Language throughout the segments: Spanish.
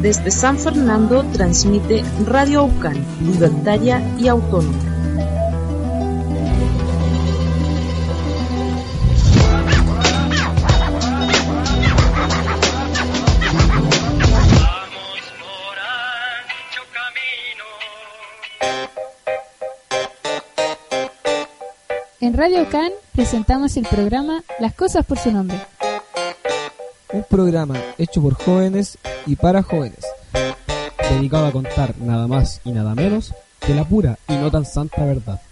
Desde San Fernando transmite Radio Aucan, libertaria y autónoma. En Radio Can presentamos el programa Las cosas por su nombre. Un programa hecho por jóvenes y para jóvenes, dedicado a contar nada más y nada menos que la pura y no tan santa verdad.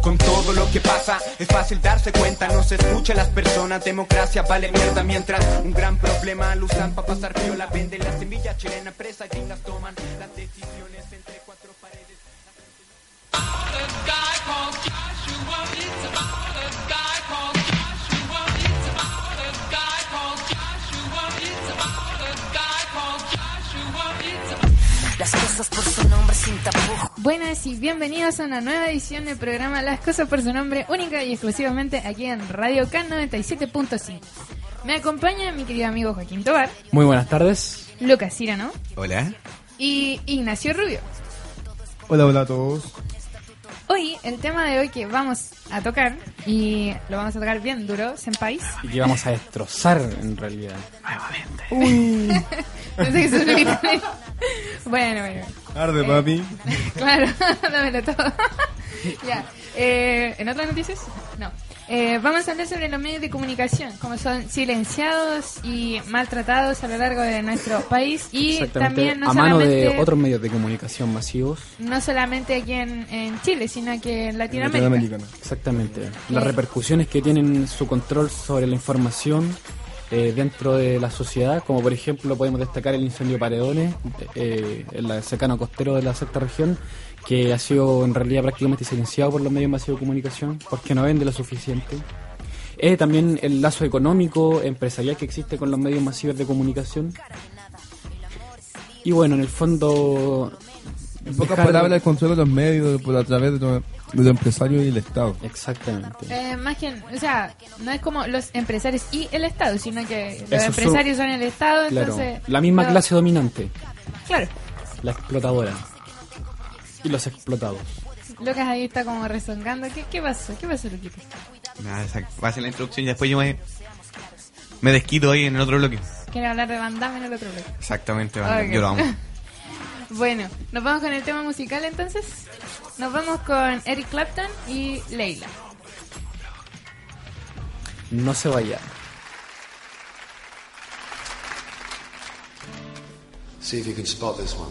Con todo lo que pasa es fácil darse cuenta, no se escucha a las personas, democracia vale mierda mientras un gran problema lo usan para pasar la venden la semilla chilena, presa y gringas toman las decisiones entre. Las cosas por su nombre sin tapujos. Buenas y bienvenidos a una nueva edición del programa Las cosas por su nombre, única y exclusivamente aquí en Radio Can 97.5. Me acompaña mi querido amigo Joaquín Tobar, Muy buenas tardes. Lucas Cirano Hola. y Ignacio Rubio. Hola, hola a todos. Hoy, el tema de hoy que vamos a tocar, y lo vamos a tocar bien duro, Senpais. Y que vamos a destrozar en realidad. Pensé que eso es lo que tenés. Bueno, bueno. Arde, Eh, papi. Claro, dámelo todo. ya. Eh, ¿En otras noticias? No. Eh, vamos a hablar sobre los medios de comunicación, cómo son silenciados y maltratados a lo largo de nuestro país y también no a mano de otros medios de comunicación masivos. no solamente aquí en, en Chile, sino que en Latinoamérica. Latinoamericana. Exactamente. Las repercusiones que tienen su control sobre la información eh, dentro de la sociedad, como por ejemplo podemos destacar el incendio Paredones, eh, en la secano costero de la sexta región, que ha sido en realidad prácticamente silenciado por los medios masivos de comunicación, porque no vende lo suficiente. Eh, también el lazo económico, empresarial que existe con los medios masivos de comunicación. Y bueno, en el fondo... En pocas dejar- palabras, el control de los medios por a través de los, de los empresarios y el Estado. Exactamente. Eh, más que, o sea, no es como los empresarios y el Estado, sino que los Eso empresarios son el Estado, Claro, entonces... la misma clase dominante, Claro, la explotadora. Y los explotados. Lucas ahí está como rezongando. ¿Qué, qué pasó? ¿Qué pasó, Luquito? Nada, exacto. Va a ser la introducción y después yo me, me desquito ahí en el otro bloque. Quiere hablar de Van Damme en el otro bloque. Exactamente, Ok. yo lo amo. Bueno, nos vamos con el tema musical entonces. Nos vamos con Eric Clapton y Leila. No se vaya. See if you can spot this one.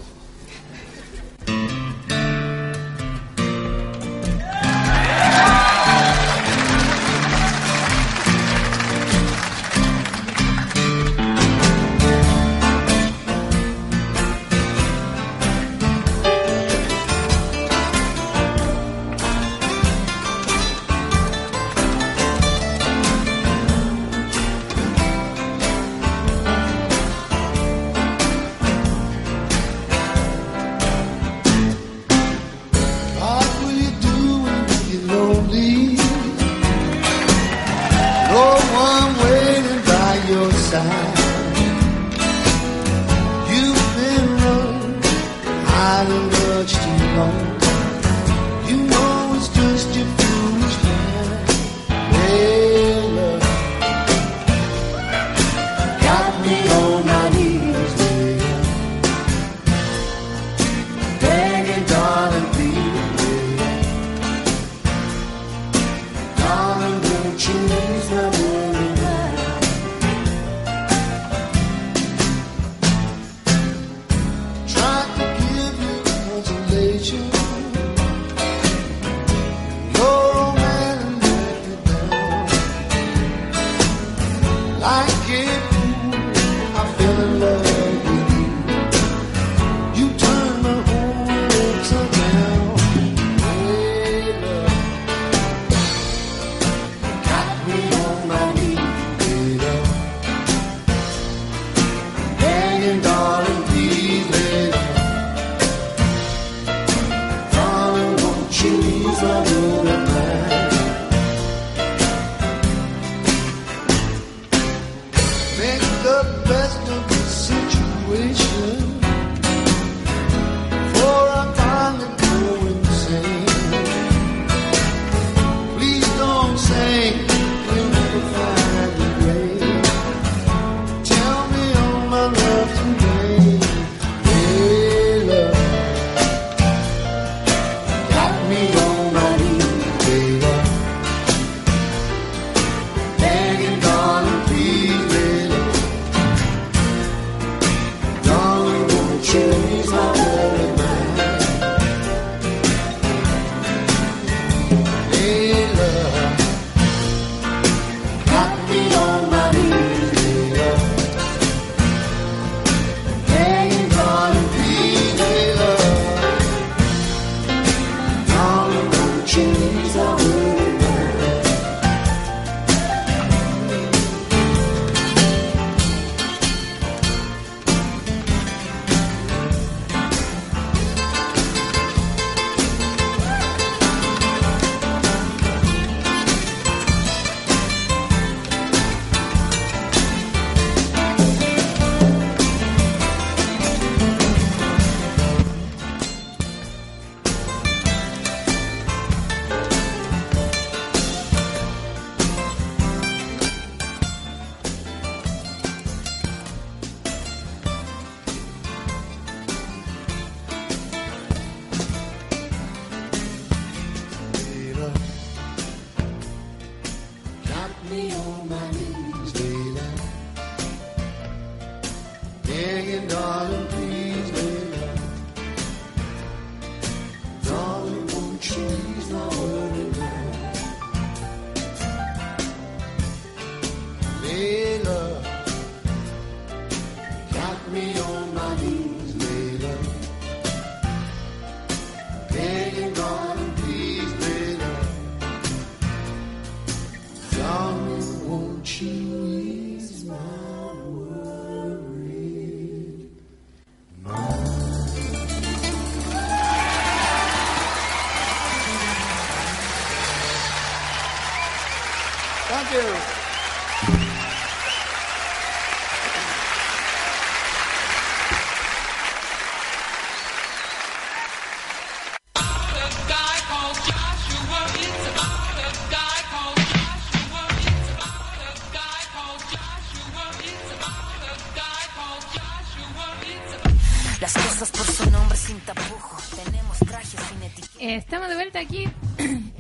Aquí.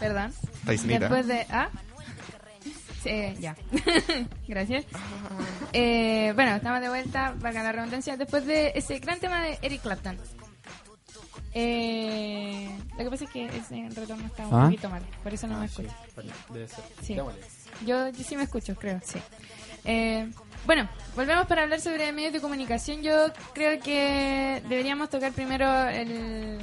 Perdón. Después de. ¿Ah? Sí, ya. Gracias. Eh, bueno, estamos de vuelta, valga la redundancia, después de ese gran tema de Eric Clapton. Eh, lo que pasa es que ese retorno está un ¿Ah? poquito mal, por eso no me escucho. Debe ser. Sí. Yo sí me escucho, creo, sí. Eh, bueno, volvemos para hablar sobre medios de comunicación. Yo creo que deberíamos tocar primero el...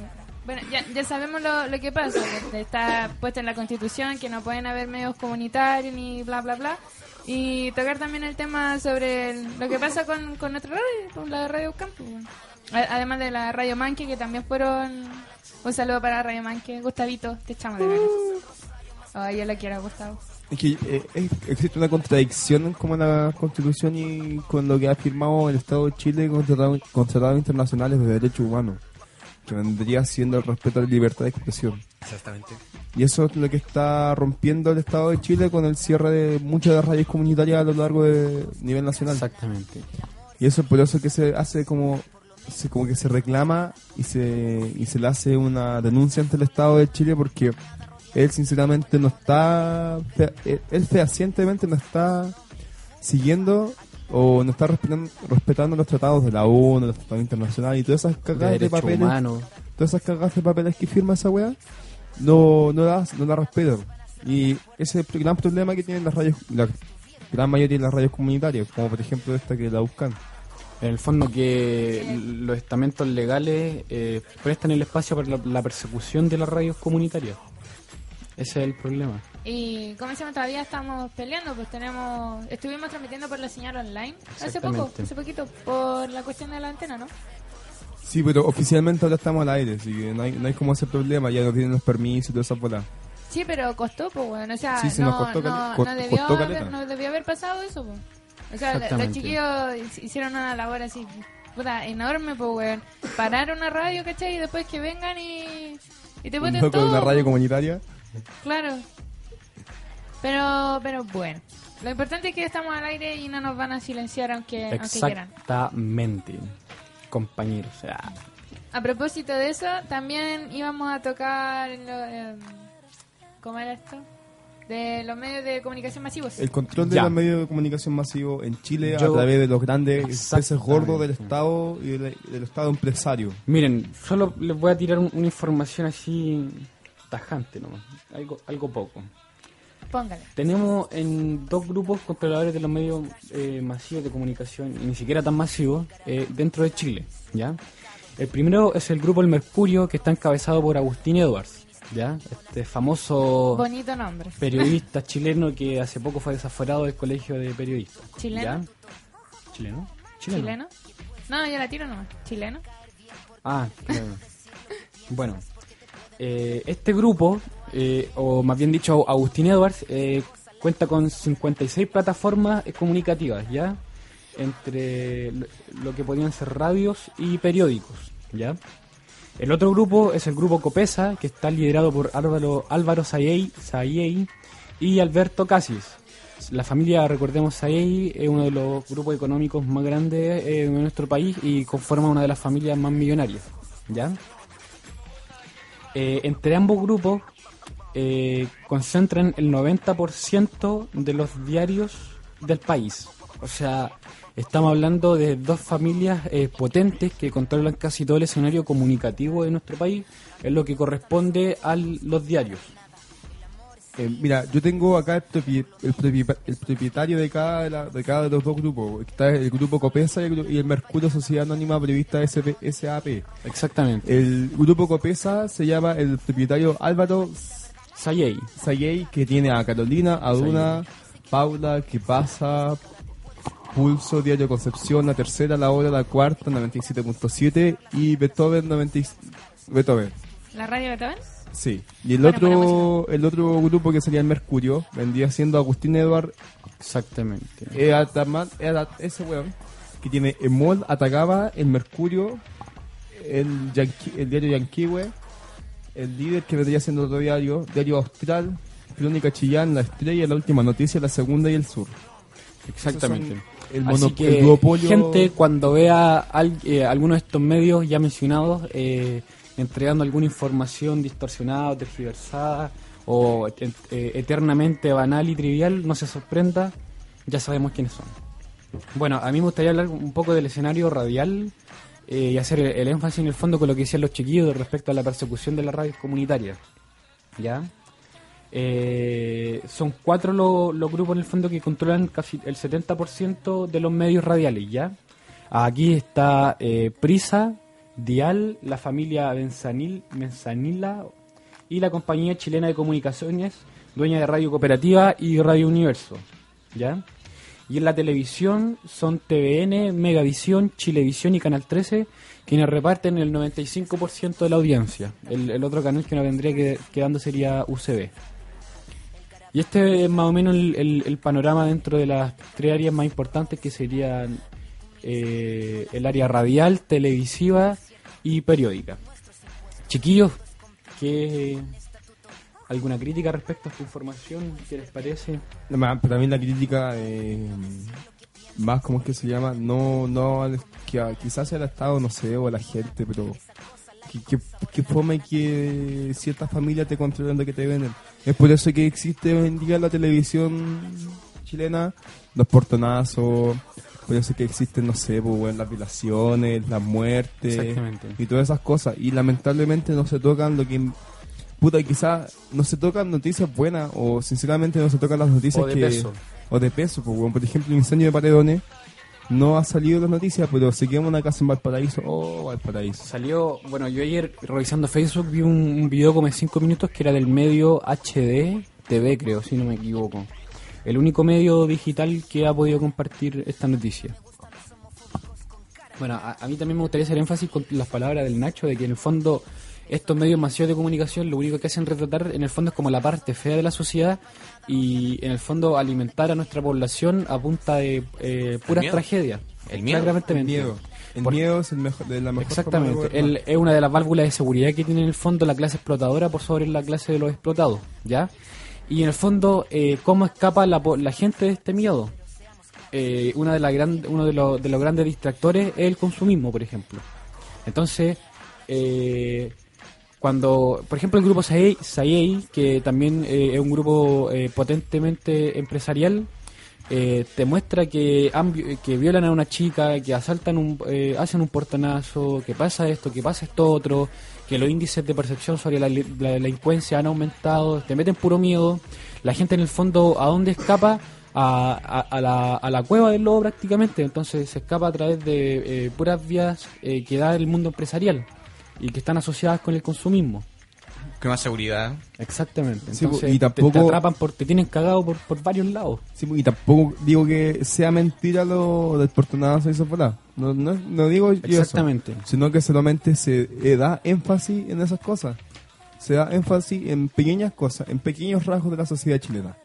Bueno, ya, ya sabemos lo, lo que pasa, que está puesto en la Constitución, que no pueden haber medios comunitarios ni bla, bla, bla. Y tocar también el tema sobre el- lo que pasa con, con nuestra radio, con la Radio Campo. Además de la Radio Manque, que también fueron... Un saludo para Radio Manque. Gustavito, te echamos de menos. Ay, yo la quiero, Gustavo. Es que eh, es- existe una contradicción como en la Constitución y con lo que ha firmado el Estado de Chile con tratados internacionales de derechos humanos, que vendría siendo el respeto a la libertad de expresión. Exactamente. Y eso es lo que está rompiendo el Estado de Chile con el cierre de muchas de las radios comunitarias a lo largo de nivel nacional. Exactamente. Y eso es por eso que se hace como se, como que se reclama y se, y se le hace una denuncia ante el Estado de Chile porque él sinceramente no está, él fehacientemente no está siguiendo o no está respetando, respetando los tratados de la ONU, los tratados internacionales y todas esas cagadas de, papeles, todas esas cagadas de papeles que firma esa weá, no, no la, no la respetan. Y ese es el gran problema que tienen las radios, la gran mayoría de las radios comunitarias, como por ejemplo esta que la buscan. En el fondo que los estamentos legales eh, prestan el espacio para la, la persecución de las radios comunitarias. Ese es el problema. Y como decimos, todavía estamos peleando, pues tenemos, estuvimos transmitiendo por la señal online hace poco, hace poquito, por la cuestión de la antena, ¿no? Sí, pero oficialmente ahora estamos al aire, así que no hay, no hay como ese problema, ya no tienen los permisos y toda esa bola. Sí, pero costó, pues, bueno. O sea, Sí, no, nos costó no, no debió costó haber, no debió haber pasado eso, pues. O sea, los chiquillos hic- hicieron una labor así, puta, enorme, pues, weón. Parar una radio, ¿cachai? Y después que vengan y, y te loco de todo. una radio pues. comunitaria. Claro. Pero, pero bueno. Lo importante es que estamos al aire y no nos van a silenciar aunque, aunque quieran. Exactamente, compañeros. O sea, A propósito de eso, también íbamos a tocar lo, eh, ¿cómo era esto? De los medios de comunicación masivos. El control de Ya. los medios de comunicación masivos en Chile Yo- a través de los grandes peces gordos del Estado y del, del Estado empresario. Miren, solo les voy a tirar un- una información así tajante nomás, algo, algo poco. Póngale. Tenemos en dos grupos controladores de los medios eh, masivos de comunicación, y ni siquiera tan masivos, eh, dentro de Chile, ¿ya? El primero es el grupo El Mercurio, que está encabezado por Agustín Edwards, ¿ya? Este famoso Bonito nombre. periodista chileno que hace poco fue desaforado del colegio de periodistas. ¿Chileno? ¿ya? ¿Chileno? ¿Chileno? No, ya la tiro nomás. ¿Chileno? Ah, claro. bueno, eh, este grupo, eh, o más bien dicho, Agustín Edwards, eh, cuenta con 56 plataformas comunicativas, ¿ya? Entre lo, que podrían ser radios y periódicos, ¿ya? El otro grupo es el grupo Copesa, que está liderado por Álvaro, Álvaro Sayey, y Alberto Casis. La familia, recordemos, Sayey es uno de los grupos económicos más grandes de nuestro país y conforma una de las familias más millonarias. ¿Ya? Eh, entre ambos grupos eh, concentran el 90% de los diarios del país. O sea, estamos hablando de dos familias eh, potentes que controlan casi todo el escenario comunicativo de nuestro país, en lo que corresponde a los diarios. Eh, mira, yo tengo acá el, propi- el propi- el propietario de cada de, la- de cada de los dos grupos. Está el grupo Copesa y el, gru- y el Mercurio Sociedad Anónima Prevista SP SAP. Exactamente. El grupo Copesa se llama el propietario Álvaro Sayey. Sayey, que tiene a Carolina, a Duna, Paula, que pasa, Pulso, Diario Concepción, la tercera, la hora, la cuarta, 97.7 y Beethoven 90 y- Beethoven. ¿La radio Beethoven? Sí. Y el Bueno, otro el otro grupo que sería el Mercurio vendría siendo Agustín Edward Exactamente. eh, Ataman- era ese weón que tiene Emol, Atacaba, el Mercurio, el, Yanqui- el diario Yanquiwe, el líder que vendría siendo otro diario, Diario Austral, Crónica Chillán, La Estrella, La Última Noticia, La Segunda y El Sur. Exactamente. El, Así que, el duopolio... gente, cuando vea al, eh, alguno de estos medios ya mencionados eh, entregando alguna información distorsionada o tergiversada o eh, eternamente banal y trivial, no se sorprenda, ya sabemos quiénes son. Bueno, a mí me gustaría hablar un poco del escenario radial eh, y hacer el, énfasis en el fondo con lo que decían los chiquillos respecto a la persecución de las radios comunitarias. ¿Ya? Eh, son cuatro lo- los grupos en el fondo que controlan casi el 70% de los medios radiales, ¿ya? Aquí está Prisa, Dial, la familia Benzanil, Benzanila y la compañía chilena de comunicaciones, dueña de Radio Cooperativa y Radio Universo, ¿ya? Y en la televisión son TVN, Megavisión, Chilevisión y Canal 13 quienes reparten el 95% de la audiencia. El, otro canal que nos vendría que- quedando sería UCB. Y este es más o menos el- el panorama dentro de las tres áreas más importantes que serían eh, el área radial, televisiva y periódica. Chiquillos, ¿qué, ¿alguna crítica respecto a esta información? ¿Qué les parece? No, Para mí la crítica eh, más, ¿cómo es que se llama? No, no, que quizás sea el Estado, no sé, o a la gente, pero que, que, que forma que ciertas familias te controlan de que te venden. Es por eso que existe hoy en día la televisión chilena, los portonazos, por eso que existen, no sé, pues, bueno, las violaciones, las muertes y todas esas cosas. Y lamentablemente no se tocan lo que... Puta, quizás no se tocan noticias buenas o sinceramente no se tocan las noticias O de que... peso. O de peso, pues, bueno, por ejemplo, el incendio de Paredones no ha salido las noticias, pero quema una casa en Valparaíso. Oh, Valparaíso. Salió, bueno, yo ayer revisando Facebook vi un, un video como de 5 minutos que era del medio HD TV, creo, si no me equivoco. El único medio digital que ha podido compartir esta noticia. Bueno, a, a mí también me gustaría hacer énfasis con las palabras del Nacho de que en el fondo estos medios masivos de comunicación lo único que hacen retratar en el fondo es como la parte fea de la sociedad y en el fondo alimentar a nuestra población a punta de eh, puras tragedias. El miedo. El miedo. El Por- miedo es el mejor, de la mejor de Exactamente. El- es una de las válvulas de seguridad que tiene en el fondo la clase explotadora por sobre la clase de los explotados, ¿ya? Y en el fondo, eh, ¿cómo escapa la, la gente de este miedo? Eh, una de la gran, uno de, los- de los grandes distractores es el consumismo, por ejemplo. Entonces, eh, cuando, por ejemplo, el grupo Sayei, que también eh, es un grupo eh, potentemente empresarial, te muestra que, que violan a una chica, que asaltan, un, hacen un portonazo, que pasa esto, que pasa esto otro, que los índices de percepción sobre la, li- la delincuencia han aumentado, te meten puro miedo, la gente en el fondo, ¿a dónde escapa? A la, a la cueva del lobo prácticamente, entonces se escapa a través de eh, puras vías eh, que da el mundo empresarial y que están asociadas con el consumismo. Que más seguridad. Exactamente. Sí, Entonces y te- te, tampoco- atrapan, por, te tienen cagado por, por varios lados. Sí, y tampoco digo que sea mentira lo del portonazo y. No, no, no digo yo eso. Exactamente. Sino que solamente se eh, da énfasis en esas cosas. Se da énfasis en pequeñas cosas, en pequeños rasgos de la sociedad chilena.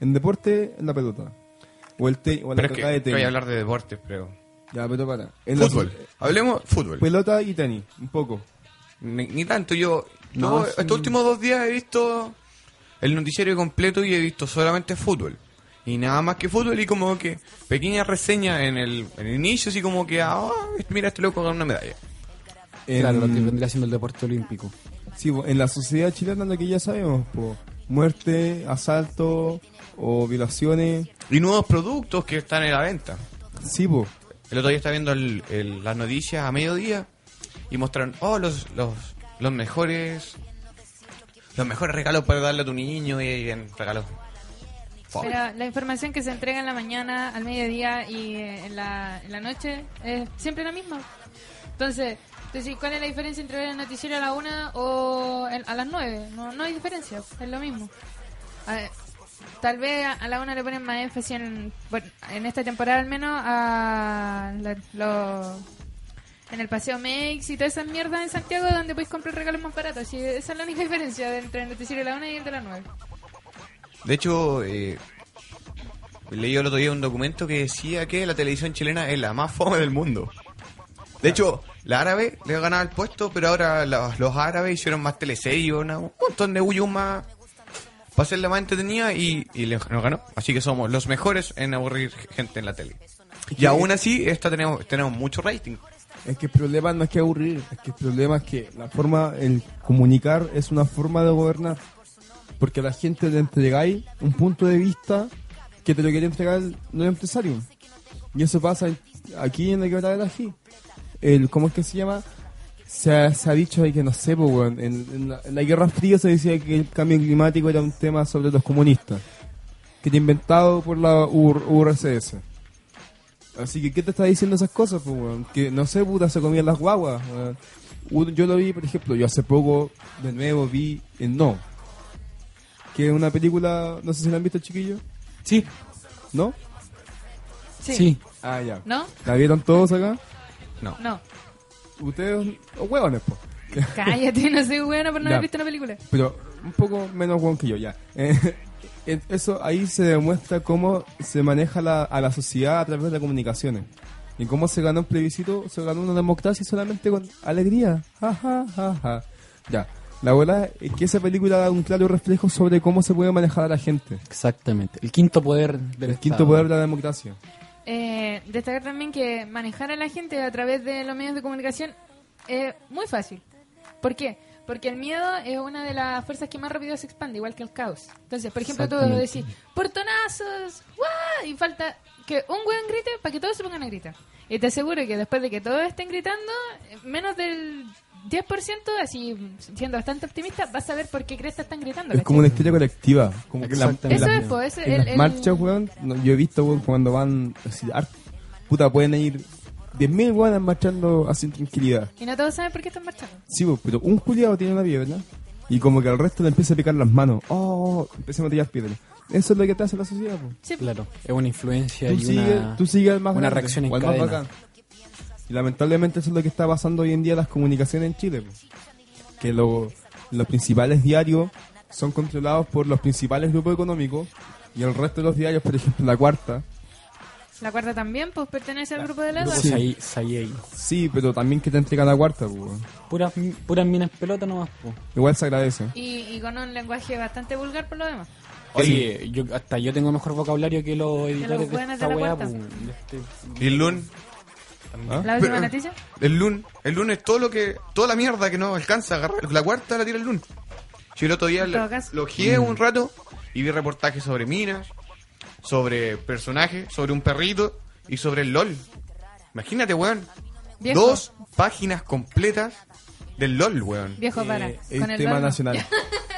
En deporte, en la pelota. O, el te, o la Pero es pelota que, de tenis. voy a hablar de deportes, pero... Ya, pero para. En la Fútbol. so- Hablemos fútbol. Pelota y tenis, un poco. Ni, ni tanto, yo... No. Estos últimos dos días he visto el noticiario completo y he visto solamente fútbol. Y nada más que fútbol y como que pequeñas reseñas en el, en el inicio, así como que, ah, mira, este loco ganó una medalla. En, Claro, lo que vendría siendo el deporte olímpico. sí, en la sociedad chilena lo que ya sabemos, po, muerte, asalto o violaciones. Y nuevos productos que están en la venta. Sí, po. El otro día estaba viendo el- el- las noticias a mediodía y mostraron, oh, los, los, los mejores... Los mejores regalos para darle a tu niño y, y en regalos. La información que se entrega en la mañana, al mediodía y eh, en la, noche es siempre la misma. Entonces, ¿cuál es la diferencia entre ver el noticiero a la una o a las nueve? No, no hay diferencia, es lo mismo. Tal vez a, a la una le ponen más énfasis en, en esta temporada al menos a la- en el Paseo Mex y todas esas mierdas en Santiago donde podéis comprar regalos más baratos. Y esa es la única diferencia entre el noticiero de la una y el de la nueve. De hecho, eh, leí el otro día un documento que decía que la televisión chilena es la más fome del mundo. De hecho, la árabe le ganaba el puesto, pero ahora los, los árabes hicieron más teleseries, un montón de huyus más para hacerla más entretenida y, y le- nos ganó. Así que somos los mejores en aburrir gente en la tele. Y aún así, esta tenemos, tenemos mucho rating. Es que el problema no es que aburrir, es que el problema es que la forma, el comunicar es una forma de gobernar. Porque a la gente le entregáis un punto de vista que te lo quiere entregar el, empresario. Y eso pasa aquí en la quebrada de la G. El, ¿Cómo es que se llama? Se ha, dicho que no sé, weón, en, la, en la Guerra Fría se decía que el cambio climático era un tema sobre los comunistas. Que era inventado por la UR- URSS. Así que, ¿qué te está diciendo esas cosas, pues, weón? Que, no sé, puta, se comían las guaguas, weón. Un- Yo lo vi, por ejemplo, yo hace poco, de nuevo, vi en No. Que es una película, no sé si la han visto, chiquillos. Sí, ¿No? sí. Ah, ya. ¿No? ¿La vieron todos acá? No. No. Ustedes, oh, huevones, pues. Cállate, no soy bueno por no Ya. haber visto una película. Pero un poco menos hueón que yo, ya. Eh, eso ahí se demuestra cómo se maneja la, a la sociedad a través de las comunicaciones. Y cómo se ganó un plebiscito, se ganó una democracia solamente con alegría. Ja, ja, ja, ja. Ya. La verdad es que esa película da un claro reflejo sobre cómo se puede manejar a la gente. Exactamente. El quinto poder del El quinto Estado. poder de la democracia. Eh, destacar también que manejar a la gente a través de los medios de comunicación es muy fácil. ¿Por qué? Porque el miedo es una de las fuerzas que más rápido se expande, igual que el caos. Entonces, por ejemplo, tú decís, portonazos, ¡guau! y falta que un weón grite para que todos se pongan a gritar. Y te aseguro que después de que todos estén gritando, menos del 10%, así siendo bastante optimista, vas a ver por qué crees que están gritando. Es como una historia colectiva. Como que la- Eso las- es, pues, ese- en el- las el- marchas, weón, no, yo he visto, weón, cuando van, así, puta, pueden ir 10.000 weones marchando así en tranquilidad. Y no todos saben por qué están marchando. Sí, pues, pero un culiado tiene una piedra y como que al resto le empieza a picar las manos. Oh, empieza a tirar piedras. Eso es lo que te hace la sociedad, pues. Sí, Claro, es una influencia Tú y sigues, una... tú sigues al más una grande, reacción en al más cadena. bacán. Y lamentablemente eso es lo que está pasando hoy en día en las comunicaciones en Chile. po. Que lo- los principales diarios son controlados por los principales grupos económicos y el resto de los diarios, por ejemplo, la cuarta, La cuarta también, pues pertenece al grupo de la Grupo Sí. Sí, pero también que te entrega la cuarta, weón. Puras, puras minas pelota nomás, po. igual se agradece. Y, y con un lenguaje bastante vulgar por lo demás. Oye, yo, hasta yo tengo mejor vocabulario que los editores de buenos esta de la weá, po. De este- Y el lunes, ¿Ah? La última Pero- noticia. el lunes, el lunes todo lo que, toda la mierda que no alcanza a agarrar, la cuarta la tira el lunes. Yo el otro día En todo le- caso. lo guié un rato y vi reportajes sobre minas, sobre personajes, sobre un perrito y sobre el LOL. Imagínate, weón. Viejo. Dos páginas completas del LOL, weón. Viejo para. Es con el tema nacional.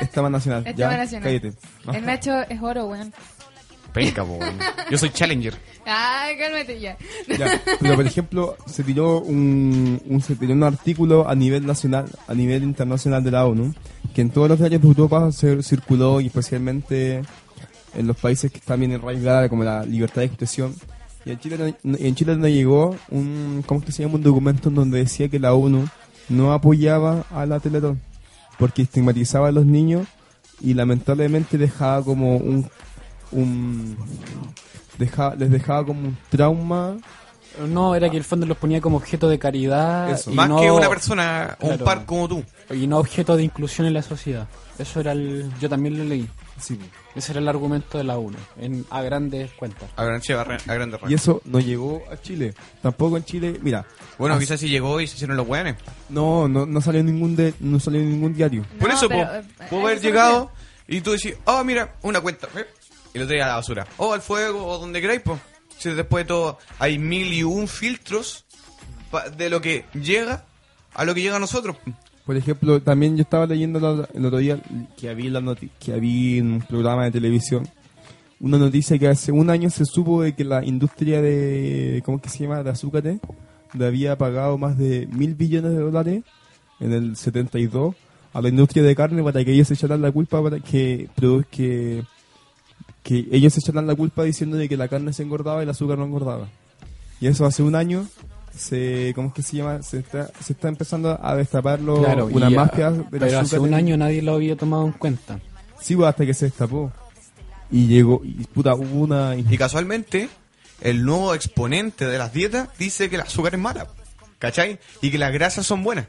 Es tema nacional. Es ya, tema nacional. cállate. El Nacho es oro, weón. Penca, weón. Yo soy Challenger. Ay, cálmate ya. Ya, pero por ejemplo, se tiró un, un- se tiró un artículo a nivel nacional, a nivel internacional de la ONU, que en todos los diarios de Europa se circuló y especialmente en los países que están bien enraigados como la libertad de expresión. Y en Chile, no- en Chile nos llegó un, ¿cómo es que se llama? Un documento en donde decía que la ONU no apoyaba a la Teletón porque estigmatizaba a los niños y lamentablemente dejaba como un, un deja- les dejaba como un trauma No, era que el fondo los ponía como objeto de caridad. Eso. y Más no- que una persona, un Claro. par como tú. Y no objeto de inclusión en la sociedad. Eso era el. Yo también lo leí. Sí. Ese era el argumento de la UNO, en, a grandes cuentas. A, gran- a gran- a grandes Y eso no llegó a Chile. Tampoco en Chile, mira, Bueno, quizás si llegó y se hicieron los weones. no, no, no salió ningún de, no salió en ningún diario. Por eso, pero, po, eh, puedo a haber llegado y tú decís, oh, mira, una cuenta. eh, Y lo tiras a la basura. O al fuego, o donde queráis, pues. Si después de todo hay mil y un filtros pa- de lo que llega a lo que llega a nosotros. Po. Por ejemplo, también yo estaba leyendo el otro día que había, la que había en un programa de televisión una noticia que hace un año se supo de que la industria de, ¿cómo es que se llama? De azúcares, le había pagado más de mil billones de dólares en el 72 a la industria de carne para que ellos echaran la culpa para que, que, que ellos echaran la culpa diciendo de que la carne se engordaba y el azúcar no engordaba. Y eso hace un año se, ¿cómo es que se llama? Se está, se está empezando a destaparlo Claro, una mafia ah, pero hace un año nadie lo había tomado en cuenta. Sí, pues, hasta que se destapó. Y llegó, y puta, hubo una... Y casualmente, el nuevo exponente de las dietas dice que el azúcar es mala. ¿Cachai? Y que las grasas son buenas.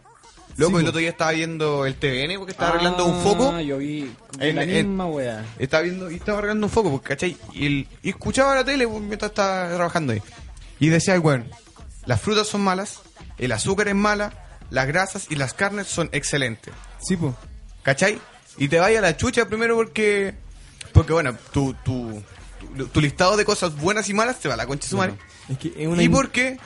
Loco, Sí, el po. otro día estaba viendo el TVN porque estaba arreglando un foco. Ah, yo vi En- la misma wea. Estaba viendo y estaba arreglando un foco, pues, ¿cachai? Y, el- y escuchaba la tele pues, mientras estaba trabajando ahí. Y decía el weón, las frutas son malas, el azúcar es mala, las grasas y las carnes son excelentes. Sí, pues. ¿Cachai? Y te vaya a la chucha primero porque... Porque bueno, tu, tu, tu, tu listado de cosas buenas y malas te va a la concha de su madre. Es que es una... Y porque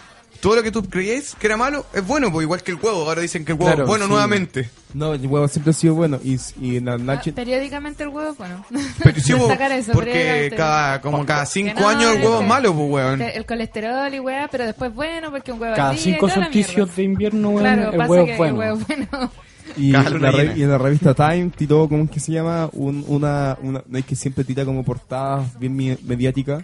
todo lo que tú creías que era malo es bueno, pues igual que el huevo. Ahora dicen que el huevo Claro, es bueno sí. nuevamente. No, el huevo siempre ha sido bueno. Y, y en la Ah, noche... periódicamente el huevo, bueno. Pero sí, eso, porque cada, como cada cinco no, años el huevo es malo, pues weón. El colesterol y weá, pero después bueno, porque un huevo Cada día cinco solsticios de invierno, weón, Claro, el pasa huevo que es bueno. el huevo es bueno. Y, la, re- y en la revista Time tiró, ¿cómo es que se llama? Un- una, una, no es que siempre tira como portadas bien mediáticas.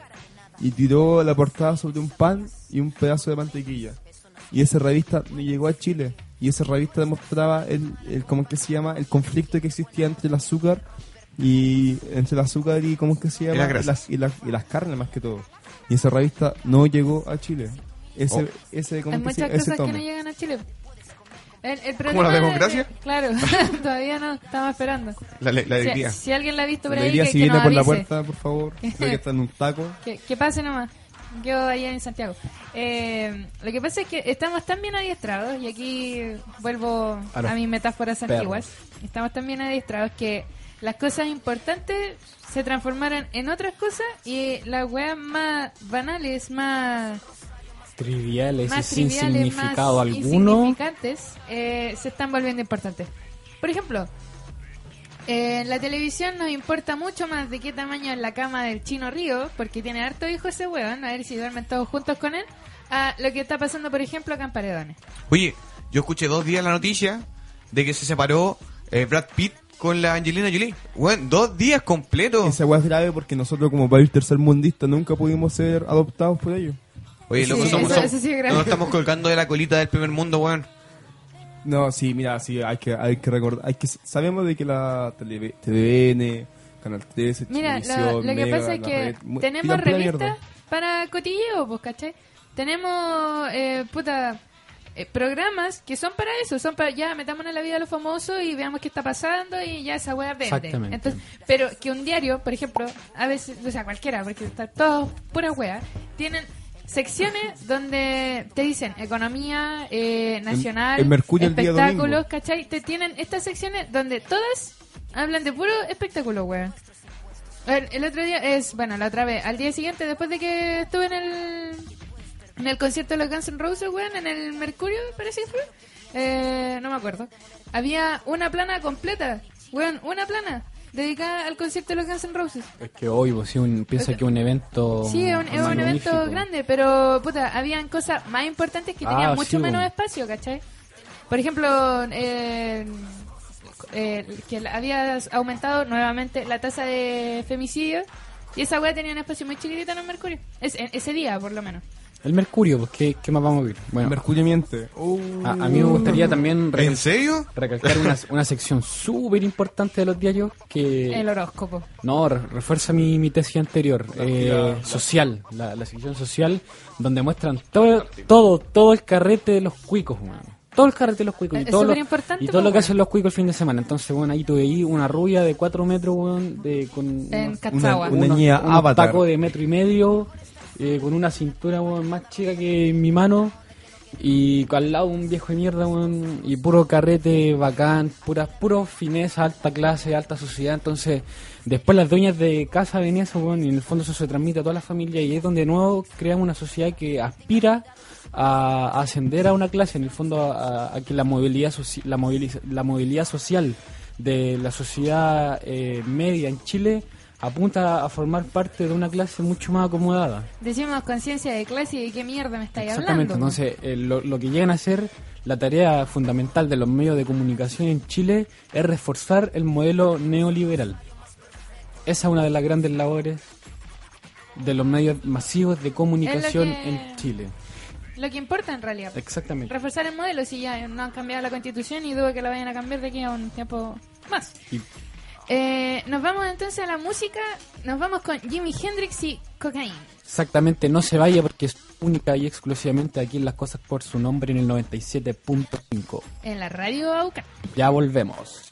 Y tiró la portada sobre un pan y un pedazo de mantequilla. Y esa revista no llegó a Chile. Y esa revista demostraba el, el ¿cómo es que se llama? El conflicto que existía entre el azúcar y entre el azúcar y ¿cómo es que se llama? las grasas. las, y, las, y las carnes más que todo. Y esa revista no llegó a Chile. Ese, Oh. ese, ¿cómo Hay que muchas ese cosas que no llegan a Chile. El, el ¿Como problema la democracia? claro, todavía no, estamos esperando. La, la, la Si, alegría. si alguien la ha visto por La ahí, alegría que, si que viene nos por la avise. puerta, por favor. Creo que está en un taco. Que, que pase nomás. Yo allá en Santiago. Eh, lo que pasa es que estamos tan bien adiestrados, y aquí vuelvo A mis metáforas perros. antiguas. Estamos tan bien adiestrados que las cosas importantes se transformaron en otras cosas y las weas más banales, más, Triviales más y sin significado más alguno. insignificantes, eh, se están volviendo importantes. Por ejemplo, eh, en la televisión nos importa mucho más de qué tamaño es la cama del chino Río, porque tiene harto hijo ese weón, a ver si duermen todos juntos con él, a lo que está pasando, por ejemplo, acá en Paredones. Oye, yo escuché dos días la noticia de que se separó eh, Brad Pitt con la Angelina Jolie. Weón, dos días completos. Esa weá es grave porque nosotros como país tercermundista nunca pudimos ser adoptados por ellos. Oye, Sí, loco, somos, eso- somos- eso sí es grave. no nos estamos colgando de la colita del primer mundo, weón. No, sí, mira, sí, hay que, hay que recordar, hay que, sabemos de que la tele- TVN, Canal 13, Mira, lo, Televisión, lo que Mega, pasa es que red, tenemos revistas para cotilleo, pues, ¿cachai? Tenemos, eh, puta, eh, programas que son para eso, son para, ya, metámonos en la vida de los famosos y veamos qué está pasando y ya esa weá vende. Exactamente. Entonces, pero que un diario, por ejemplo, a veces, o sea, cualquiera, porque está todo pura weá, tienen secciones donde te dicen economía eh, nacional, el espectáculos. ¿cachai? Te tienen estas secciones donde todas hablan de puro espectáculo, weón. El, el otro día es, bueno, la otra vez, al día siguiente, después de que estuve en el, en el concierto de los Guns N' Roses, weón, en el Mercurio, parece que fue, eh, no me acuerdo, había una plana completa, weón, una plana, dedicada al concierto de los Guns N' Roses. Es que hoy, pues, sí, un, piensa que un evento. Sí, es un, es un evento grande, pero puta, habían cosas más importantes que Ah, tenían sí, mucho bueno. menos espacio, ¿cachai? Por ejemplo, eh, eh, que había aumentado nuevamente la tasa de femicidio y esa weá tenía un espacio muy chiquitito en el Mercurio. Es, en- ese día, por lo menos. El Mercurio, pues, ¿qué, qué más vamos a ver? Bueno, Mercurio miente. a, a mí me gustaría también recal- ¿En serio? recalcar una, una sección súper importante de los diarios que. El horóscopo. No, re- refuerza mi, mi tesis anterior, eh, social, la, la sección social, donde muestran todo, todo, todo el carrete de los cuicos, weón. Todo el carrete de los cuicos. Y Es todo, lo, superimportante, y todo lo que hacen los cuicos el fin de semana. Entonces, bueno, ahí tuve ahí una rubia de 4 metros, weón, de, con En unos- Cachagua. Una unos- niña unos avatar. tacos de metro y medio, eh, con una cintura más chica que mi mano, y al lado un viejo de mierda, y puro carrete bacán, pura, puro fineza, alta clase, alta sociedad. Entonces, después las dueñas de casa ven eso, y en el fondo eso se transmite a toda la familia, y es donde de nuevo creamos una sociedad que aspira a, ascender a una clase, en el fondo a, que la movilidad, la, moviliza- la movilidad social de la sociedad eh, media en Chile apunta a formar parte de una clase mucho más acomodada. Decimos conciencia de clase y de qué mierda me estáis Exactamente, hablando. entonces eh, lo, lo que llegan a hacer la tarea fundamental de los medios de comunicación en Chile es reforzar el modelo neoliberal. Esa es una de las grandes labores de los medios masivos de comunicación que- en Chile. Lo que importa en realidad. Exactamente. Reforzar el modelo si ya no han cambiado la constitución y dudo que la vayan a cambiar de aquí a un tiempo más. Y- Eh, nos vamos entonces a la música. Nos vamos con Jimi Hendrix y Cocaine. Exactamente, no se vaya porque es única y exclusivamente aquí en Las Cosas por su nombre en el 97.5. En la radio AUCA. Ya volvemos.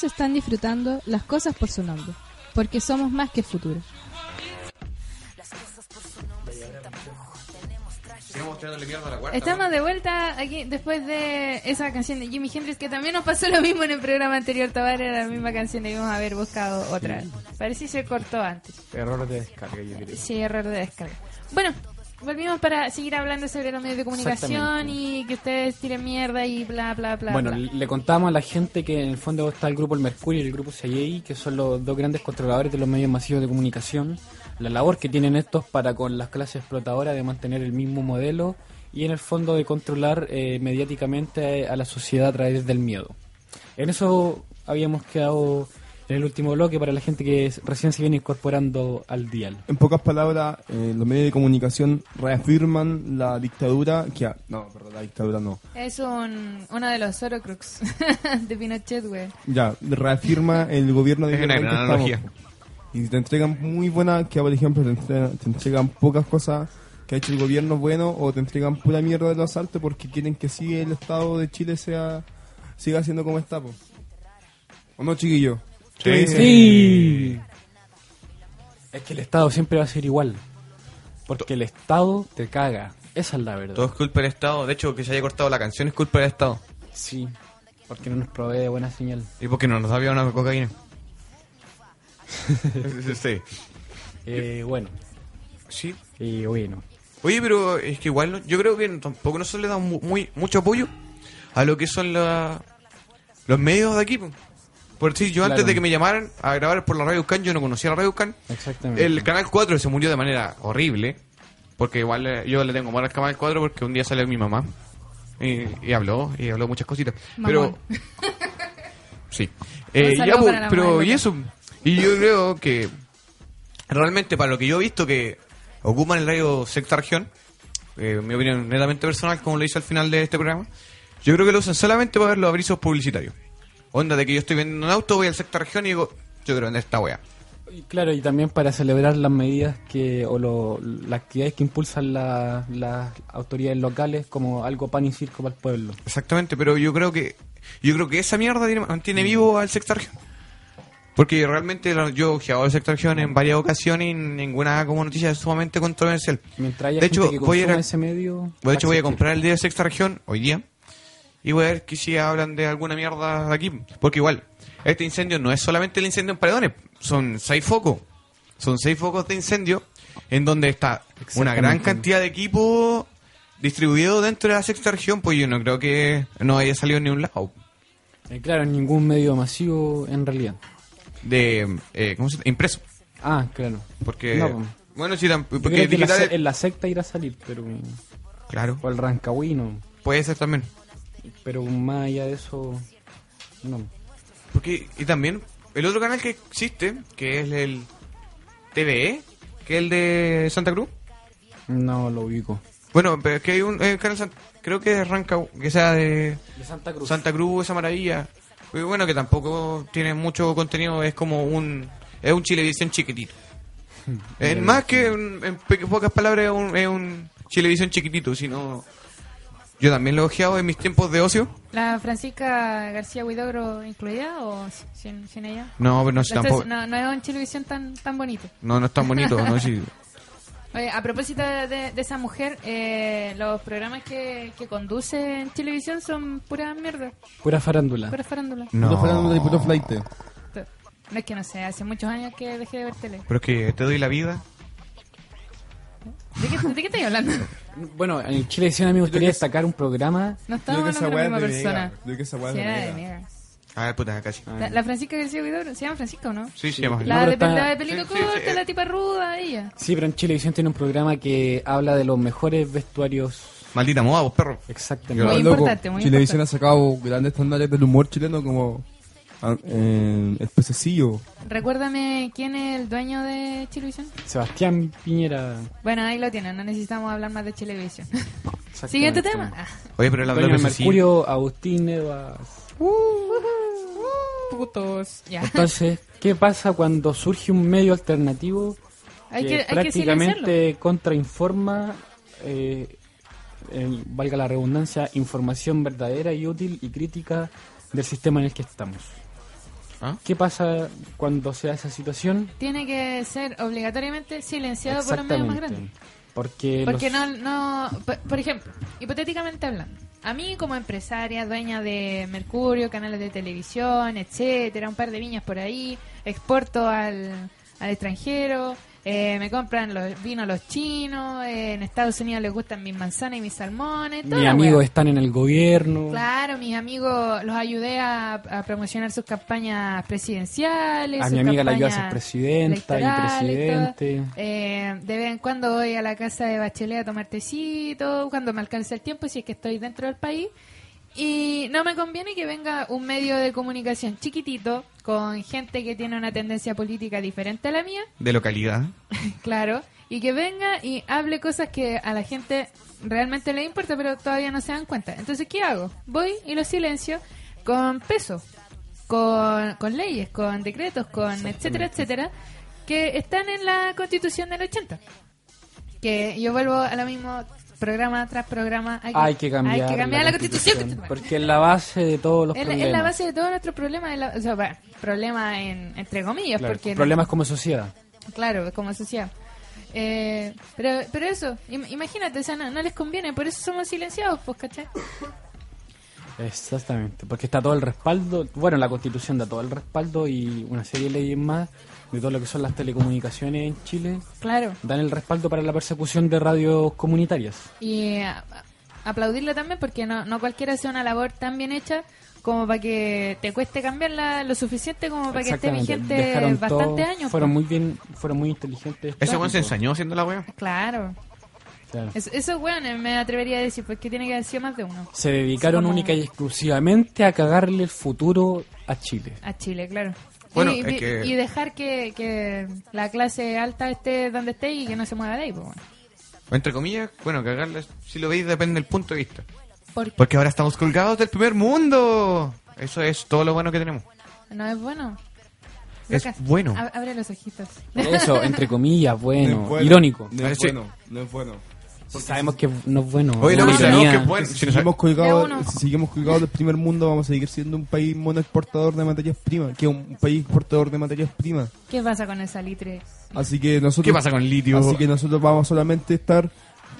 Tus oídos están disfrutando las cosas por su nombre, porque somos más que futuro. A. Estamos de vuelta aquí después de esa canción de Jimi Hendrix que también nos pasó lo mismo en el programa anterior. Tobar era la misma canción, debimos haber buscado otra. Parece que se cortó antes. Error de descarga, yo creo. Sí, error de descarga. Bueno, volvimos para seguir hablando sobre los medios de comunicación y que ustedes tiren mierda y bla, bla, bla. Bueno, bla. le contamos a la gente que en el fondo está el grupo El Mercurio y el grupo CIA, que son los dos grandes controladores de los medios masivos de comunicación. La labor que tienen estos para con las clases explotadoras de mantener el mismo modelo y en el fondo de controlar eh, mediáticamente a la sociedad a través del miedo. En eso habíamos quedado en el último bloque para la gente que es- recién se viene incorporando al dial. En pocas palabras, eh, los medios de comunicación reafirman la dictadura que... ha- No, perdón, la dictadura no. Es un, uno de los Sorocrux de Pinochet, güey. Ya, reafirma el gobierno de Es una gran analogía. Y te entregan muy buenas, que por ejemplo te entregan, te entregan pocas cosas que ha hecho el gobierno bueno o te entregan pura mierda de los asaltos porque quieren que sí el Estado de Chile sea siga siendo como está, po. ¿O no, chiquillo? Sí. Es que el Estado siempre va a ser igual. Porque el Estado te caga. Esa es la verdad. Todo es culpa del Estado. De hecho, que se haya cortado la canción es culpa del Estado. Sí. Porque no nos provee de buena señal. Y porque no nos había una cocaína. sí. Eh, bueno. Sí. Y bueno. Oye, pero es que igual no- yo creo que tampoco nosotros le damos mu- muy, mucho apoyo a lo que son la- los medios de aquí. Po. Por decir, yo antes de que me llamaran a grabar por la Radio Ucán, yo no conocía la Radio Ucán. Exactamente. El Canal 4 se murió de manera horrible. Porque igual eh, yo le tengo amor al Canal 4 porque un día salió mi mamá. Y, y habló, y habló muchas cositas. Mamón. Pero, sí. Eh, ya, mamá pero, y eso. Y yo creo que realmente para lo que yo he visto que ocupan el radio sexta región, eh, mi opinión netamente personal, como lo hice al final de este programa, yo creo que lo usan solamente para ver los avisos publicitarios. Onda de que yo estoy vendiendo un auto, voy al sexta región y digo, yo quiero vender esta wea. Claro, y también para celebrar las medidas que o lo- las actividades que impulsan la- las autoridades locales como algo pan y circo para el pueblo. Exactamente, pero yo creo que yo creo que esa mierda tiene- mantiene vivo al sexta región. Porque realmente yo he ojeado al sexta región en varias ocasiones y ninguna como noticia sumamente controversial. Mientras haya de gente hecho, que voy a, ese medio, de hecho, voy a comprar el día de sexta región hoy día y voy a ver que si hablan de alguna mierda aquí. Porque igual, este incendio no es solamente el incendio en Paredones, son seis focos. Son seis focos de incendio en donde está una gran cantidad de equipo distribuido dentro de la sexta región, pues yo no creo que no haya salido ni un lado. Eh, claro, en ningún medio masivo en realidad. De, eh, ¿cómo se llama? Impreso. Ah, claro. Porque, No, pues. bueno, porque digital se- en la secta irá a salir, pero... Claro. O el Rancagüino. Puede ser también. Pero más allá de eso... No. Porque, y también, el otro canal que existe, que es el TVE, que es el de Santa Cruz. No lo ubico. Bueno, pero es que hay un eh, canal, san- creo que arranca, que sea de, De Santa Cruz. Santa Cruz, esa maravilla. Pero bueno, que tampoco tiene mucho contenido, es como un, es un Chilevisión chiquitito. es más que, un- en pocas palabras, es un, es un Chilevisión chiquitito, sino... Yo también lo he ojeado en mis tiempos de ocio. ¿La Francisca García Huidobro incluida o sin, sin ella? No, pero no es- tampoco. no, no es un televisión tan, tan bonito. No, no es tan bonito, no sí. Oye, a propósito de, esa mujer, eh, los programas que, que conduce en televisión son pura mierda, Pura farándula. pura farándula. Puro farándula y puro flight. No es que no sé, hace muchos años que dejé de ver tele. Pero es que te doy la vida. ¿De qué, de qué estoy hablando? Bueno, en Chilevisión a mí me gustaría destacar un programa... No estamos hablando de la misma persona. Yo que esa weá es Sí, de era de Mega. Mega. Ah, puta, casi. La, la Francisca García Huidobro, ¿se llama Francisca o no? Sí, se llama. La de, está- la de pelito Sí, corto, sí, la tipa ruda, ella. Sí, pero en Chilevisión tiene un programa que habla de los mejores vestuarios. Maldita moda, vos perro. Exactamente. Muy Loco, importante, muy Chilevisión importante. ha sacado grandes estándares del humor chileno como ah, eh, El Pececillo. Recuérdame quién es el dueño de Chilevisión. Sebastián Piñera. Bueno, ahí lo tienen, no necesitamos hablar más de Chilevisión. Siguiente tema. Ah. Oye, pero la Dueño de verdad es que sí. Mercurio, Agustín Evas. Putos. Ya. Entonces, ¿qué pasa cuando surge un medio alternativo Hay que, que, hay que prácticamente contrainforma, eh, el- valga la redundancia, información verdadera y útil y crítica del sistema en el que estamos? ¿Ah? ¿Qué pasa cuando se da esa situación? Tiene que ser obligatoriamente silenciado por los medios más grandes. Porque, Porque los- no, no, por, por ejemplo, hipotéticamente hablando, a mí como empresaria, dueña de Mercurio, canales de televisión, etcétera, un par de viñas por ahí, exporto al, al extranjero, eh, me compran los vinos los chinos, eh, en Estados Unidos les gustan mis manzanas y mis salmones, mis amigos wea. están en el gobierno. Claro, mis amigos los ayudé a, a promocionar sus campañas presidenciales. A sus mi amiga la ayuda a ser presidenta y presidente. Eh, de vez en cuando voy a la casa de Bachelet a tomar tecito, cuando me alcanza el tiempo, si es que estoy dentro del país. Y no me conviene que venga un medio de comunicación chiquitito, con gente que tiene una tendencia política diferente a la mía, De localidad. claro, y que venga y hable cosas que a la gente realmente le importa, pero todavía no se dan cuenta. Entonces, ¿qué hago? Voy y lo silencio con peso, con, con leyes, con decretos, con etcétera, etcétera, que están en la Constitución del 80. Que yo vuelvo a lo mismo programa tras programa. Hay que, Hay que cambiar, hay que cambiar la, Constitución. Porque es la base de todos los Es la, problemas. es la base de todos nuestros problemas, la- o sea, bueno, problemas en, entre comillas, Claro, porque no- problemas como sociedad. Claro, como social. Eh, pero, pero eso, im- imagínate, o sea, no, no les conviene, por eso somos silenciados, pues, ¿cachai? Exactamente, porque está todo el respaldo, bueno, la constitución da todo el respaldo y una serie de leyes más de todo lo que son las telecomunicaciones en Chile, Claro. dan el respaldo para la persecución de radios comunitarias. Y a- a- aplaudirlo también porque no, no cualquiera hace una labor tan bien hecha como para que te cueste cambiarla lo suficiente como para que esté vigente dejaron bastante todo- años. Fueron pues. muy bien, fueron muy inteligentes. Ese weón se ensañó haciendo la wea. Claro. Claro. Es- eso, bueno, me atrevería a decir, porque tiene que haber sido más de uno. Se dedicaron Como- única y exclusivamente a cagarle el futuro a Chile. A Chile, claro. Bueno, y, es y- que- y dejar que, que la clase alta esté donde esté y que no se mueva de ahí, pues bueno. O entre comillas, bueno, cagarles, si lo veis, depende del punto de vista. ¿Por qué? Porque ahora estamos colgados del primer mundo. Eso es todo lo bueno que tenemos. No es bueno. Es Lucas, bueno. ab- abre los ojitos. Eso, entre comillas, bueno, No es bueno, irónico. No es Sí. bueno, no es bueno. Sabemos que no es bueno. Oye, la loco, sabemos que es bueno. Si, Si no seguimos colgados, uno. si seguimos colgados del primer mundo, vamos a seguir siendo un país monoexportador de materias primas, que es un país exportador de materias primas. ¿Qué pasa con el salitre? Así que nosotros ¿Qué pasa con el litio? Así que nosotros vamos solamente a estar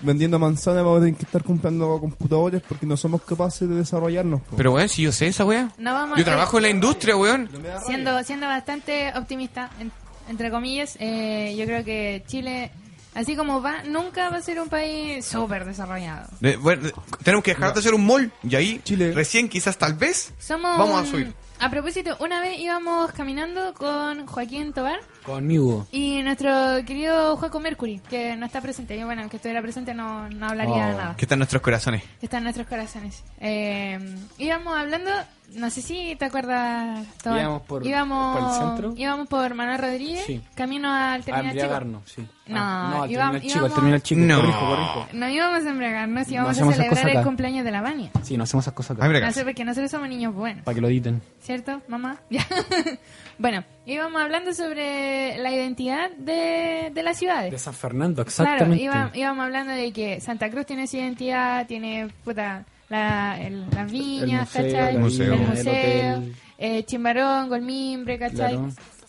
vendiendo manzanas, vamos a tener que estar comprando computadores porque no somos capaces de desarrollarnos. po. Pero weón, si yo sé esa wea. No vamos Yo trabajo en la industria, weón. siendo siendo bastante optimista en- entre comillas eh, yo creo que Chile así como va nunca va a ser un país súper desarrollado De- bueno, tenemos que dejar de hacer un mall y ahí Chile. recién quizás tal vez somos vamos a un- subir. a propósito una vez íbamos caminando con Joaquín Tobar Conmigo. y nuestro querido Joaco Mercury que no está presente yo bueno que estuviera presente no, no hablaría Oh. nada Que está en nuestros corazones. que está en nuestros corazones. Eh, íbamos hablando, no sé si te acuerdas, Tomás. Íbamos por- íbamos, por el centro. Íbamos por Manuel Rodríguez, Sí. camino al A terminal chico. embriagarnos, sí. No, Ah, no, al íbamos- terminal chico, al íbamos- terminal chico. No. Corrijo, corrijo. No íbamos a embriagarnos, íbamos a hacemos esas celebrar el acá. cumpleaños de la Vania. Sí, no hacemos esas cosas acá. Ah, No sé, porque nosotros somos niños buenos, Para que lo editen. ¿cierto, mamá? Ya. bueno, íbamos hablando sobre la identidad de, de las ciudades. De San Fernando, Claro, exactamente. iba- íbamos hablando de que Santa Cruz tiene su identidad, tiene puta, la, el- las viñas, El museo, ¿cachai? la museo. El el museo, eh, Chimbarongo, el Mimbre, ¿cachai? Claro.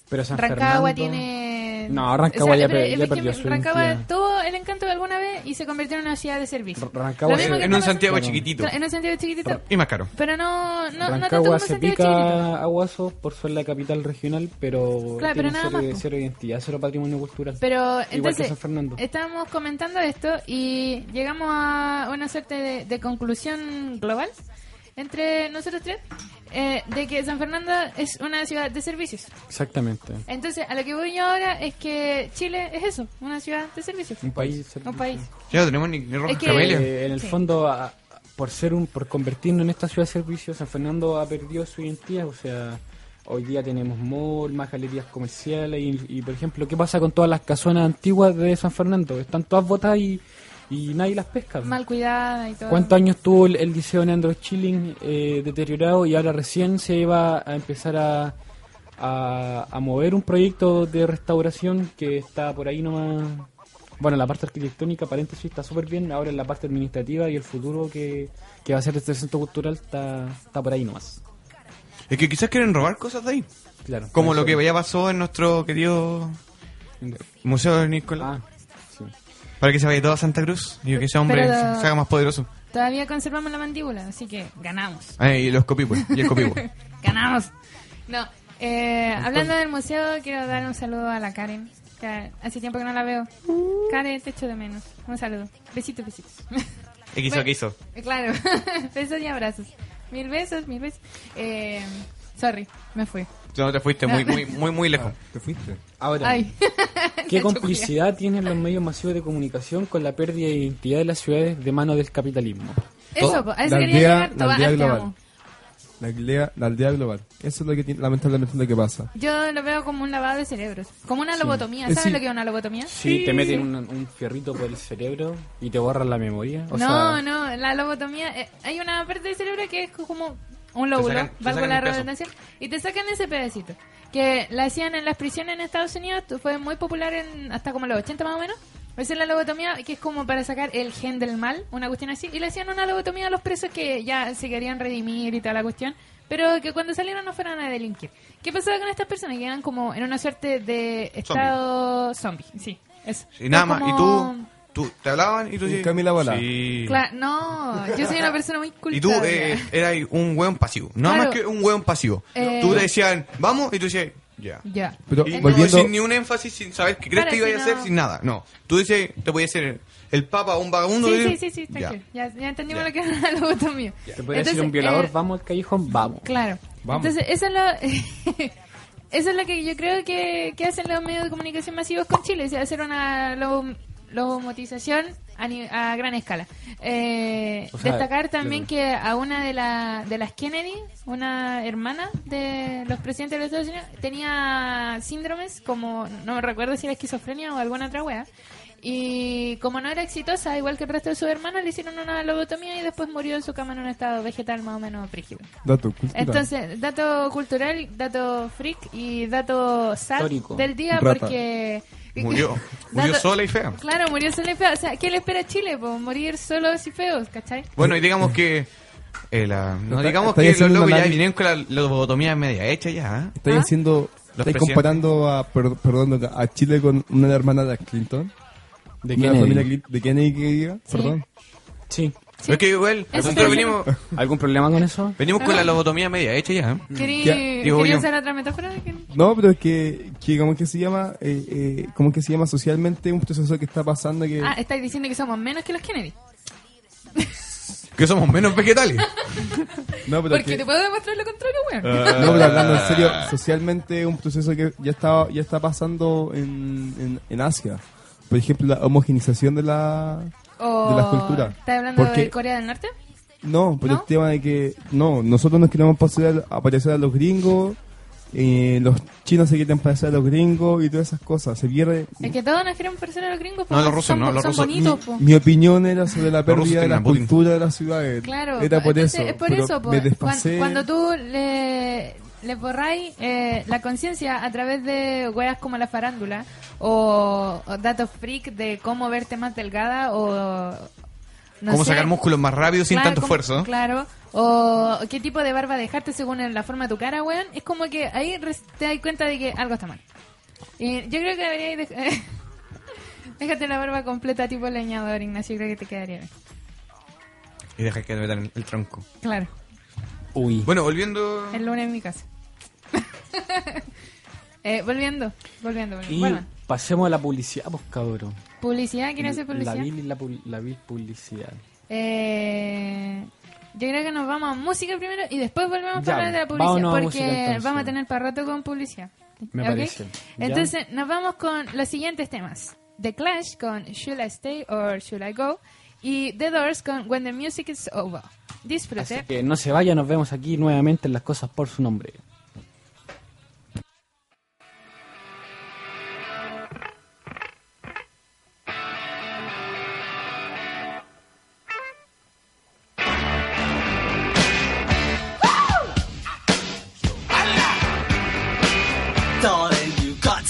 Pero San Rancagua Fernando- tiene... No, Rancagua ya pero per- es ya que perdió su Rancagua tuvo el encanto de alguna vez y se convirtió en una ciudad de servicio. Ra- Rancagua que En un Santiago Claro. chiquitito. En un Santiago chiquitito. Y más caro. Pero no, no, no tanto como Rancagua se Santiago chiquitito. pica a Guaso por ser la capital regional, pero Claro, tiene pero nada cero, más, cero identidad, cero patrimonio cultural. Pero Igual que entonces, San Fernando. estábamos comentando esto y llegamos a una suerte de, de conclusión global entre nosotros tres eh, de que San Fernando es una ciudad de servicios. Exactamente. Entonces, a lo que voy yo ahora es que Chile es eso, una ciudad de servicios. Un país. Un país. Ya no tenemos ni, ni rojas Es que-. Eh, en el Sí. fondo, a- a- por ser un, por convertirnos en esta ciudad de servicios, San Fernando ha perdido su identidad. O sea, hoy día tenemos mall, más galerías comerciales y, y, por ejemplo, ¿qué pasa con todas las casonas antiguas de San Fernando? Están todas botadas y, y nadie las pesca. Mal cuidada y todo. ¿Cuántos años tuvo el, el liceo Neandro Chilling eh, deteriorado y ahora recién se iba a empezar a, a, a mover un proyecto de restauración que está por ahí nomás? Bueno, la parte arquitectónica, paréntesis, está súper bien. Ahora en la parte administrativa y el futuro que, que va a ser este centro cultural está, está por ahí nomás. Es que quizás quieren robar cosas de ahí. Claro. Como lo que ya pasó en nuestro querido Museo de Nicolás. Ah. Para que se vaya todo a Santa Cruz y que ese hombre Pero- se haga más poderoso. Todavía conservamos la mandíbula, así que ganamos. Ah, y los copipos. Y el copipo. Ganamos. No, eh, hablando del museo, quiero dar un saludo a la Karen. Que hace tiempo que no la veo. Karen, te echo de menos. Un saludo. Besitos, besitos. ¿Qué hizo? Bueno, ¿Qué hizo? eh, Claro, besos y abrazos. Mil besos, mil besos. Eh, sorry, me fui. No te fuiste muy, muy, muy, muy lejos. ¿Te fuiste? Ahora, Ay. ¿qué complicidad tienen los medios masivos de comunicación con la pérdida de identidad de las ciudades de mano del capitalismo? Eso, po, a eso La quería aldea- llegar. la aldea global. La aldea, la aldea global. Eso es lo que tiene- lamentablemente es lo que pasa. Yo lo veo como un lavado de cerebros. Como una lobotomía. Eh, ¿Sabes sí. lo que es una lobotomía? Sí, te meten un, un fierrito por el cerebro y te borran la memoria. O no, sea, no, la lobotomía. eh, hay una parte del cerebro que es como un lóbulo, sacan- valgo la redundancia, y te sacan ese pedacito. Que la hacían en las prisiones en Estados Unidos, fue muy popular en hasta como los 80 más o menos. Esa es la lobotomía, que es como para sacar el gen del mal, una cuestión así. Y le hacían una lobotomía a los presos que ya se querían redimir y toda la cuestión, pero que cuando salieron no fueran a delinquir. ¿Qué pasaba con estas personas? Que eran como en una suerte de estado zombie. Sí, eso. Y nada más. Y como- tú, tú te hablaban y tú decías- Camila Balá. Sí. Claro, no, yo soy una persona muy culta. Y tú eh, eras un hueón pasivo. Nada Claro. más que un hueón pasivo. Eh. Tú te decían, vamos, y tú decías, ya. Ya. Pero Y volviendo, sin ni un énfasis, sin saber qué crees Claro, que iba si a no- hacer, sin nada. No. Tú dices, te podía ser el papa o un vagabundo. Sí, y- sí, sí, sí, Ya. tranquilo. Ya, ya entendimos Ya. lo que era la lobotomía. te puede decir un violador, vamos al callejón, vamos. Claro. Vamos. Entonces, eso es lo... eso es lo que yo creo que, que hacen los medios de comunicación masivos con Chile, hacer una lo- lobotización a, ni- a gran escala. Eh, O sea, destacar también que a una de, la, de las Kennedy, una hermana de los presidentes de los Estados Unidos, tenía síndromes como, no me recuerdo si era esquizofrenia o alguna otra wea. Y como no era exitosa, igual que el resto de sus hermanos, le hicieron una lobotomía y después murió en su cama en un estado vegetal más o menos frígido. dato cultural. Entonces, dato cultural, dato freak y dato sad Histórico. del día Rata. porque... Murió. Murió sola y fea. Claro, murió sola y fea. O sea, ¿qué le espera a Chile? po? morir solos y feos, ¿cachai? Bueno, y digamos que. eh, la- no Está- digamos está que los locos ya vinieron con la lobotomía media hecha ya. ¿eh? Estáis ¿Ah? haciendo, estáis comparando a, per- perdón, a Chile con una de las hermanas de Clinton. ¿De Una Kennedy. familia de Kennedy que diga, Sí. perdón. Sí. Pero es que igual, estoy venimos, ¿Algún problema con eso? venimos con la lobotomía media hecha ya. ¿eh? ¿Querí, Ya, digo ¿querí yo. usar otra metáfora? Que- No, pero es que, que como que se llama, eh, eh, como que se llama socialmente un proceso que está pasando que... Ah, estáis diciendo que somos menos que los Kennedy. Que somos menos vegetales. no, pero Porque que- te puedo demostrar lo contrario, weón. No, pero hablando en serio, socialmente un proceso que ya está, ya está pasando en, en, en Asia. Por ejemplo, la homogenización de la, O- de la cultura. ¿Estás hablando Porque- de Corea del Norte? No, por ¿No? el tema de que, no, nosotros nos queremos parecer, a parecer a los gringos, eh, los chinos se quieren parecer a los gringos y todas esas cosas. Se pierde... Es que todos nos queremos parecer a los gringos. No, po. los rusos son, no, los son rusos- bonitos, mi, po. mi opinión era sobre la pérdida de la Putin. cultura de las ciudades. Claro, era por entonces eso. es por pero eso, po. me cuando, tú le, le borráis eh, la conciencia a través de weas como la farándula o, o datos freak de cómo verte más delgada o no Cómo sé, sacar músculos más rápido sin Claro, tanto cómo- esfuerzo. Claro. O qué tipo de barba dejarte según la forma de tu cara, weón. Es como que ahí te das cuenta de que algo está mal. Y yo creo que deberíais Déjate la barba completa tipo leñador, Ignacio. Creo que te quedaría bien. Y deja que te metan el tronco. Claro. Uy. Bueno, volviendo. El lunes en mi casa. eh, volviendo, volviendo, volviendo. Y Bueno, pasemos a la publicidad, pues cabrón. publicidad, ¿quiere hacer La publicidad? vil, y la, la vil publicidad. Eh, yo creo que nos vamos a música primero y después volvemos Ya, a hablar de la publicidad. vámonos a Porque música, vamos a tener para rato con publicidad. Me ¿Ok? parece. Ya. Entonces, nos vamos con los siguientes temas: The Clash con Should I Stay or Should I Go? Y The Doors con When the Music is Over. Disfrute. Así que no se vaya, nos vemos aquí nuevamente en las cosas por su nombre.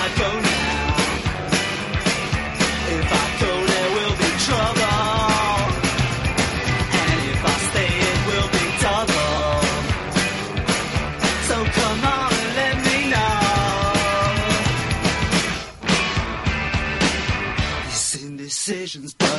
I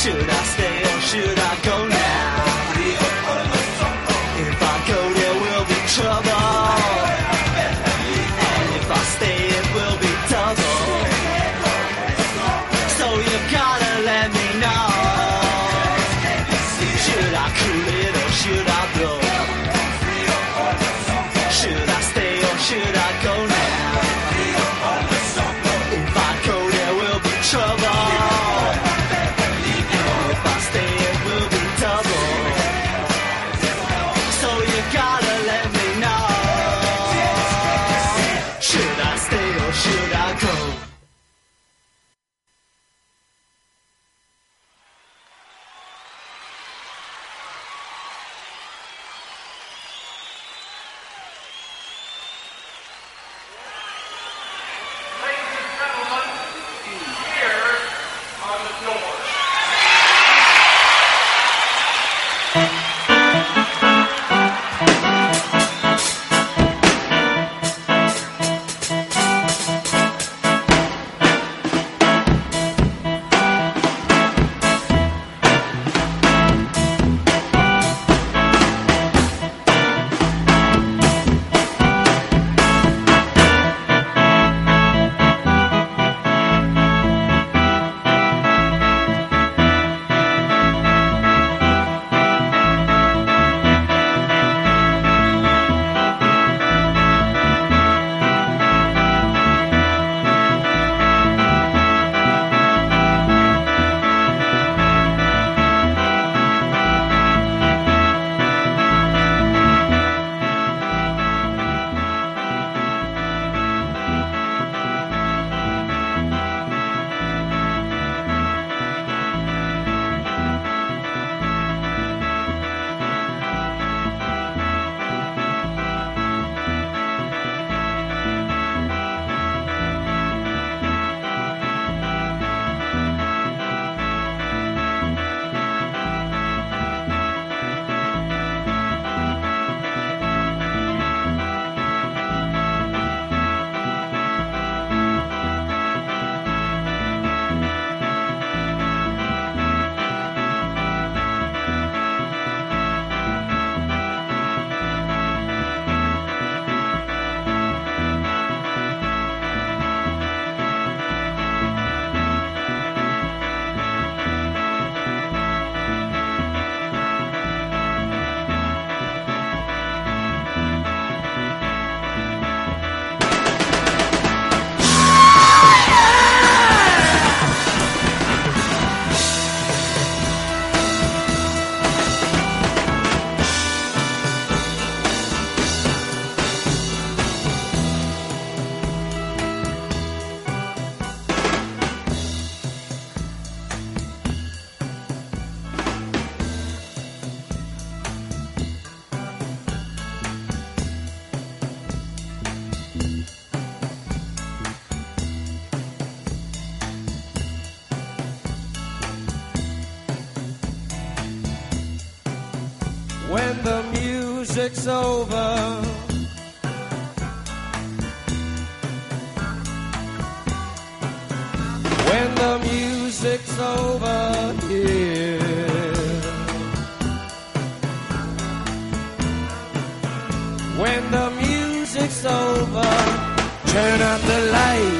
Should I stay or should I go music's over. When the music's over here. When the music's over, turn out the light,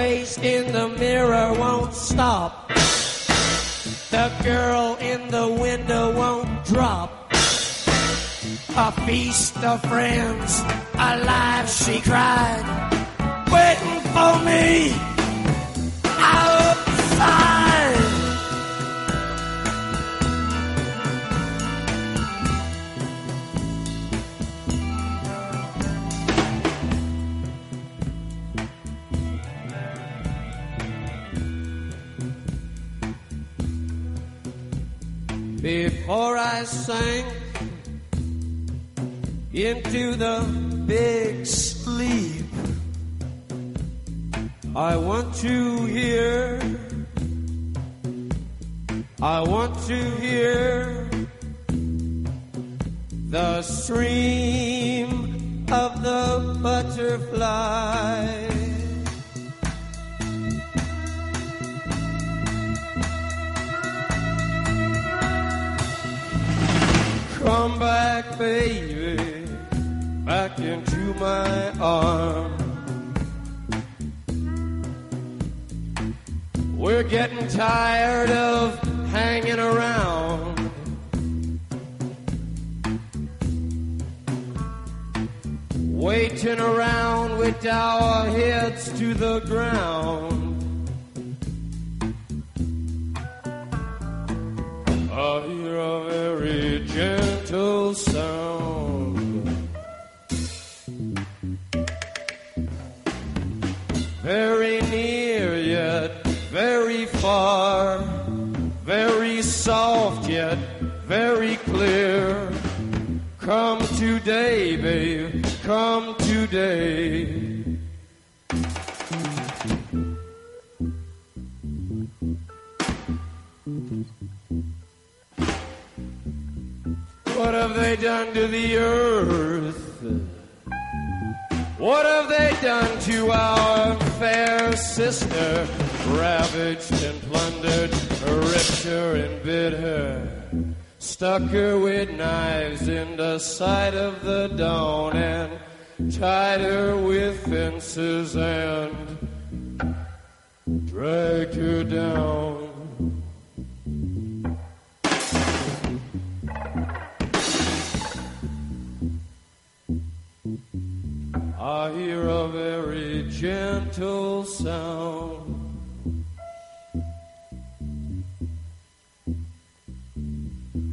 Face in the mirror won't stop. The girl in the window won't drop. A feast of friends, alive she cried, waiting for me I sank into the big sleep, I want to hear, I want to hear the stream of the butterfly. Come back, baby, back into my arms. We're getting tired of hanging around. Waiting around with our heads to the ground. Come today. What have they done to the earth? What have they done to our fair sister? Ravaged and plundered, ripped her and bit her. Stuck her with knives in the side of the dawn and tied her with fences and dragged her down. I hear a very gentle sound.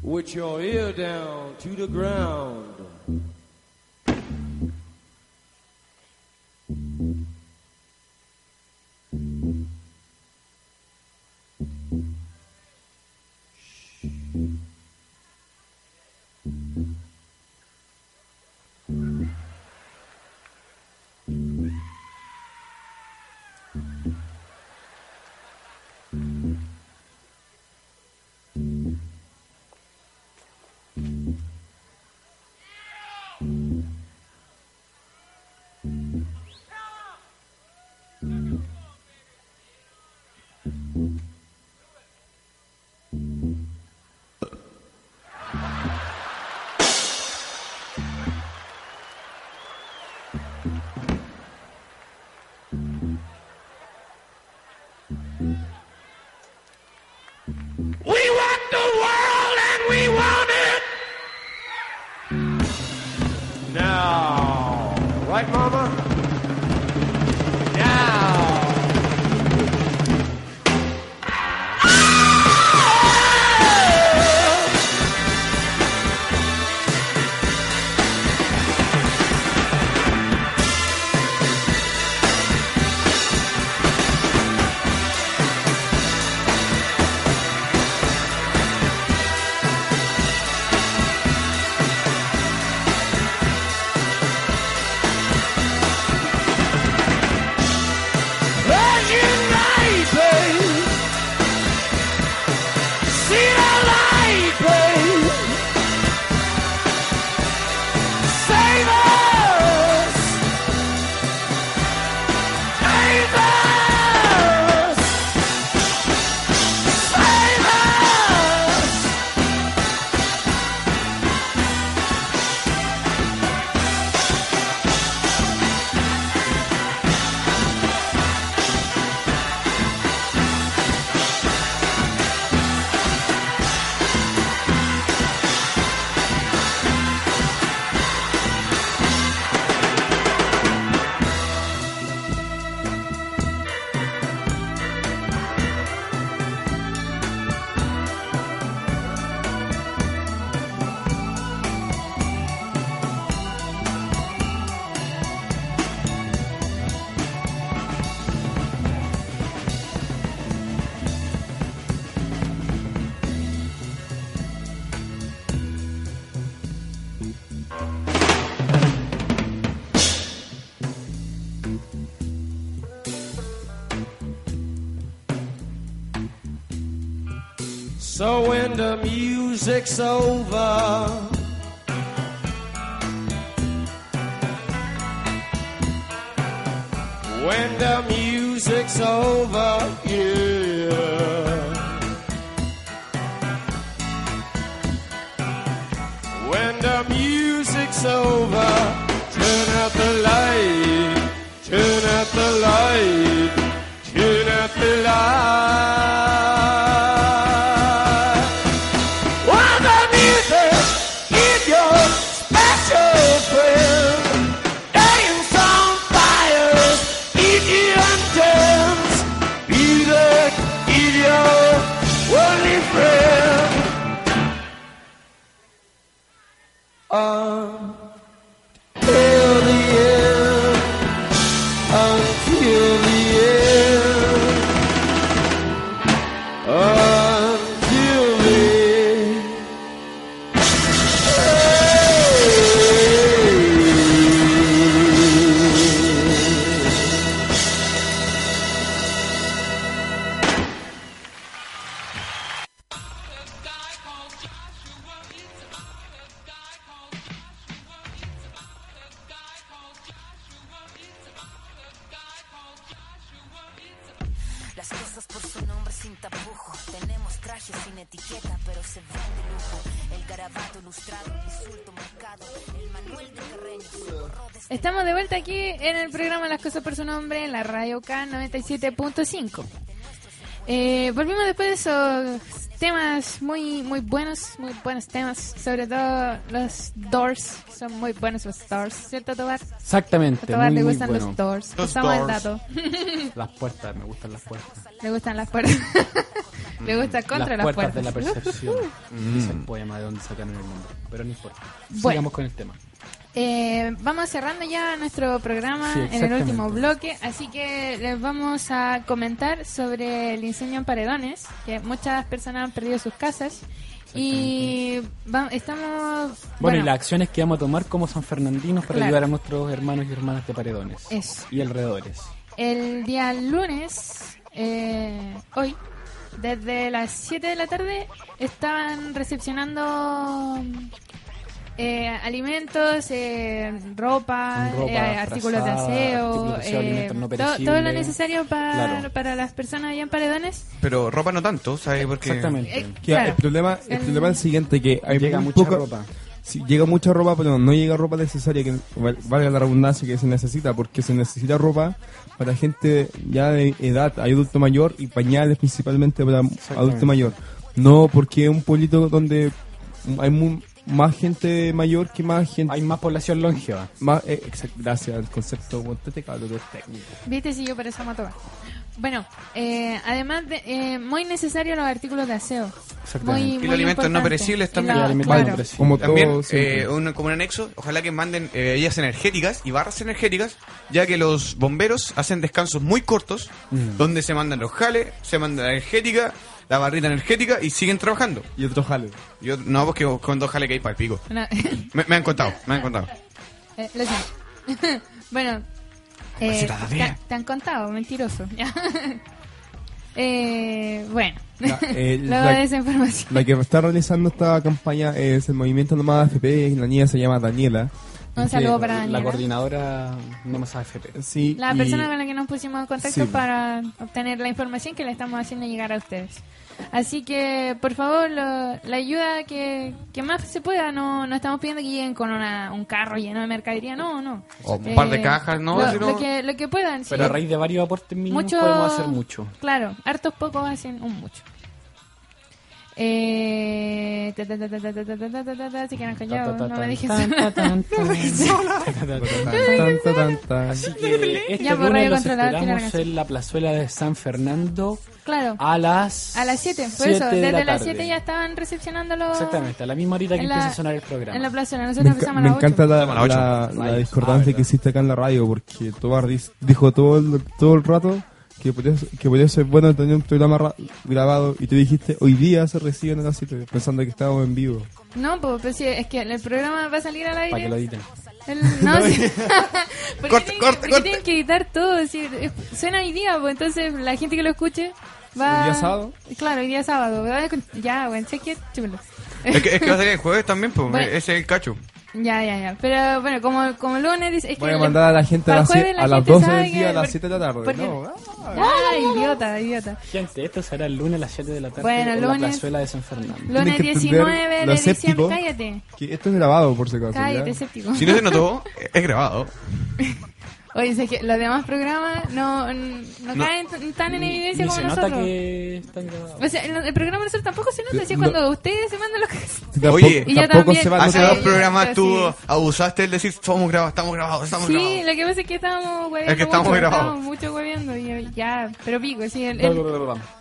With your ear down to the ground. Music's over, when the music's over, yeah. When the music's over, turn out the light, turn out the light, Radio K 97.5. Eh, volvimos después de esos temas muy muy buenos, muy buenos temas, sobre todo los Doors, son muy buenos los Doors, ¿cierto Tobar? Exactamente, A Tobar muy, le gustan bueno. los Doors, Los el Doors. dato. Las puertas, me gustan las puertas. le gustan las puertas. le gusta contra las las, puertas de la percepción. Mm. Es el poema de donde sacaron el nombre. Pero no importa. Bueno. Sigamos con el tema. Eh, vamos cerrando ya nuestro programa Sí, en el último bloque, así que les vamos a comentar sobre el incendio en Paredones, que muchas personas han perdido sus casas y va- estamos... Bueno, y las acciones que vamos a tomar como San Fernandinos para Claro. ayudar a nuestros hermanos y hermanas de Paredones. Eso. Y alrededores. El día lunes, eh, hoy, desde las 7 de la tarde, estaban recepcionando eh, alimentos, eh, ropa, Ropa, eh, artículos de aseo, artículos de aseo, eh, alimentos no to- todo, lo necesario para, Claro. para las personas allá en Paredones. Pero ropa no tanto, ¿sabes? Porque Exactamente. Eh, Que claro. el problema, el El- problema es el siguiente, que hay Llega muy mucha poca- ropa. Sí, llega mucha ropa, pero no llega ropa necesaria, que val- valga la redundancia que se necesita, porque se necesita ropa para gente ya de edad, hay adulto mayor y pañales principalmente para adulto mayor. No porque es un pueblito donde hay mu- más gente mayor que más gente... Hay más población longeva. Más, eh, exact- gracias al concepto, bueno, te cabrón, es técnico. Viste si yo por eso mato. Bueno, eh, además de eh, muy necesario los artículos de aseo. Exactamente. Muy, Y los alimentos no perecibles también. la- claro. Como También, todo eh, un- como un anexo, ojalá que manden eh, bebidas energéticas y barras energéticas, ya que los bomberos hacen descansos muy cortos, Mm. donde se mandan los jales, se manda la energética, la barrita energética y siguen trabajando. Y otro jale. Yo, no, porque con dos jales que hay para el pico. No, Me, me han contado, me han contado. eh, lo siento. bueno, eh, Así todavía. te, te han contado, mentiroso. ya. eh, bueno, La- eh, luego la- de esa información. La que está realizando esta campaña es el movimiento Nomada AFP, la niña se llama Daniela. Un saludo para La coordinadora no más AFP. Sí, La y- persona con la que nos pusimos en contacto Sí. para obtener la información que le estamos haciendo llegar a ustedes. Así que, por favor, lo- la ayuda que, que más se pueda. No, no estamos pidiendo que lleguen con una- un carro lleno de mercadería. No, no. O un par de cajas, ¿no? Lo, Si no- lo que, lo que puedan. sí. Pero a raíz de varios aportes mínimos Mucho- podemos hacer mucho. Claro, hartos pocos hacen un mucho. Eh, si quieren con yo, no me dije la plazuela de San Fernando. A las... A las 7, por. Desde las 7 ya estaban recepcionándolo. Exactamente, a la misma horita que empieza a sonar el programa. Nosotros empezamos a las 8. Me encanta la discordancia que hiciste acá en la radio, porque Tobar dijo todo el rato que podría, que podría ser bueno tener un programa ra- grabado y tú dijiste hoy día se reciben a las 7, pensando que estábamos en vivo. No, pues, pues sí, es que el programa va a salir al aire. Para que lo editen. El- no, sí. ¿Por qué Corta, tienen, tienen que editar todo? Es decir, es- suena hoy día, pues entonces la gente que lo escuche va... ¿El día sábado? Claro, hoy día sábado. ¿verdad? Ya, bueno, sé que... Es que, es que va a salir el jueves también, pues. Bueno. Ese es el cacho. Ya, ya, ya. Pero bueno, como, como lunes... dice- Es Voy que a mandar a la gente a las, jueves la a las gente 12 sabe del día a las por- 7 de la tarde. porque- No, Ah, idiota, idiota. Gente, esto será el lunes a las 7 de la tarde Bueno, en la lunes- plazuela de San Fernando. Lunes que entender 19 de diciembre. Cállate. que esto es grabado por si acaso. Cállate, escéptico. Si no se notó, es grabado. Oye, sé que los demás programas no, no, No. caen tan en evidencia Ni como se nosotros. nota que están grabados. O sea, el, el programa de nosotros tampoco se nota, así No. cuando ustedes se mandan los Tampoco, Oye, Y yo tampoco también. se va a Hace dos programas sí. tú abusaste el decir estamos grabados, estamos grabados, estamos Sí, grabados. lo que pasa es que estábamos hueviendo Es que estamos mucho, grabados. estábamos mucho hueviendo y ya, pero pico, sí, el, el-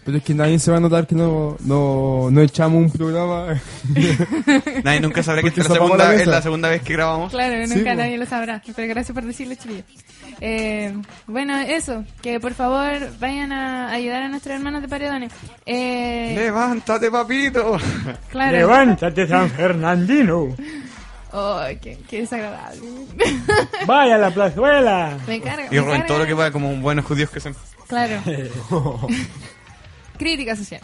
Pero es que nadie se va a notar que no, no, no echamos un programa. Nadie nunca sabrá que esta es la, segunda, es mesa. la segunda vez que grabamos. claro, Sí, nunca po. nadie lo sabrá, pero gracias por decirlo, chiquillo. Eh, bueno, eso, que por favor vayan a ayudar a nuestros hermanos de Paredones. Eh, Levántate, papito. claro. Levántate, San Fernandino. Oh, qué, qué desagradable. Vaya a la plazuela. me carga. Y roben todo lo que pueda como buenos judíos que son. Claro. Crítica social.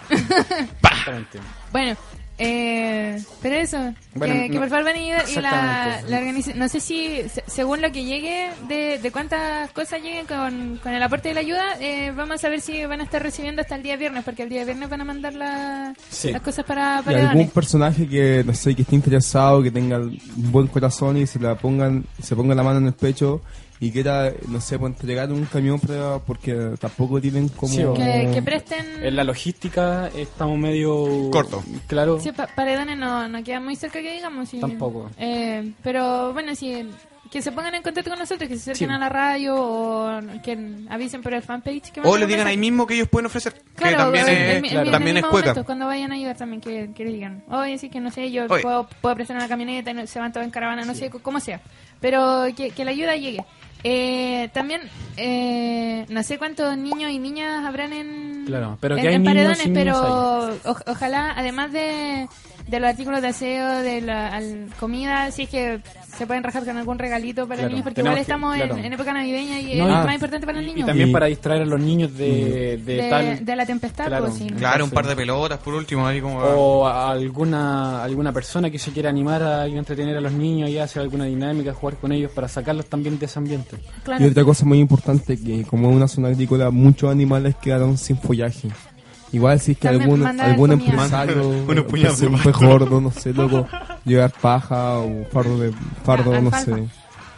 Bueno, Eh, pero eso, Bueno, que, que no- por favor van a ayudar y la, la organiza- no sé si se- según lo que llegue, de, de cuántas cosas lleguen con, con el aporte de la ayuda, eh, vamos a ver si van a estar recibiendo hasta el día viernes, porque el día viernes van a mandar la- Sí. las cosas para, Y para algún Dani. personaje que, no sé, que esté interesado, que tenga un buen corazón y se la pongan, se ponga la mano en el pecho y quiera, no sé, pues, entregar un camión para, porque tampoco tienen como... Sí, Que, que presten... En la logística estamos medio... Corto. Claro. Sí, pa- Paredones no, no queda muy cerca que digamos. y- Tampoco. Eh, pero bueno, sí, que se pongan en contacto con nosotros, que se acerquen Sí. a la radio o que avisen por el fanpage. Que O manden le un digan ahí mismo que ellos pueden ofrecer. Claro, que también es, el también es cueca. momento, cuando vayan a ayudar también, que, que le digan, oye, sí que no sé, yo Oye. puedo, puedo prestar una camioneta, y no- se van todos en caravana, no sé, c- cómo sea. Pero que, que la ayuda llegue. Eh, también, eh, no sé cuántos niños y niñas habrán en, Claro, pero en, que hay en niños paredones, y niñas pero o- ojalá, además de, de los artículos de aseo, de la al- comida, si es que se pueden rajar con algún regalito para Claro, los niños, porque tenemos igual estamos en- claro. en, época navideña y No, es y- más importante para los Y niños. también Y- para distraer a los niños de, de, de, tal... de la tempestad, Claro. pues sí. Claro, un par de pelotas por último, ahí como... O a alguna alguna persona que se quiera animar a entretener a los niños y hacer alguna dinámica, jugar con ellos para sacarlos también de ese ambiente. Y otra cosa muy importante, que como es una zona agrícola, muchos animales quedaron sin follaje. Igual si es que También algún, mandar algún empresario, Unos puñados de un pez pasto. gordo, no sé, loco, llevar paja o fardo de fardo, Ah, no sé.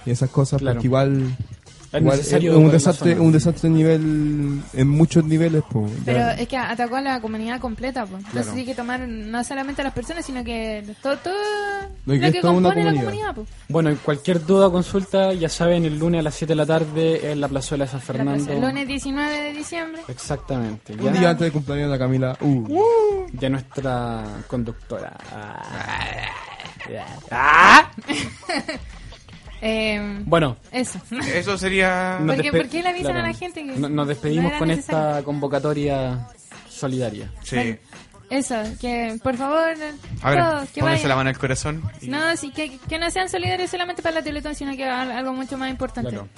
Y esas cosas, Claro. porque igual, Es igual necesario es un desastre, un desastre nivel, en muchos niveles, pues. ya. Pero es que atacó a la comunidad completa, pues. Entonces Claro. hay que tomar no solamente a las personas, sino que todo, todo Lo lo que que, la comunidad. Bueno, cualquier duda o consulta, ya saben, el lunes a las 7 de la tarde en la plazuela de San Fernando. el lunes 19 de diciembre. Exactamente. Un día antes de cumpleaños de la Camila, uh, Ya nuestra conductora. Ah. Eh, Bueno, eso. Eso sería... nos ¿Por qué- despe- por qué le avisan claro. a la gente que No- Nos no despedimos con necesario? esta convocatoria solidaria. Sí. Eso, que por favor, A ver, todos, que pónganse vayan. la mano al corazón. y- No, sí, que, que no sean solidarios solamente para la Teletón, sino que al- algo mucho más importante. Claro.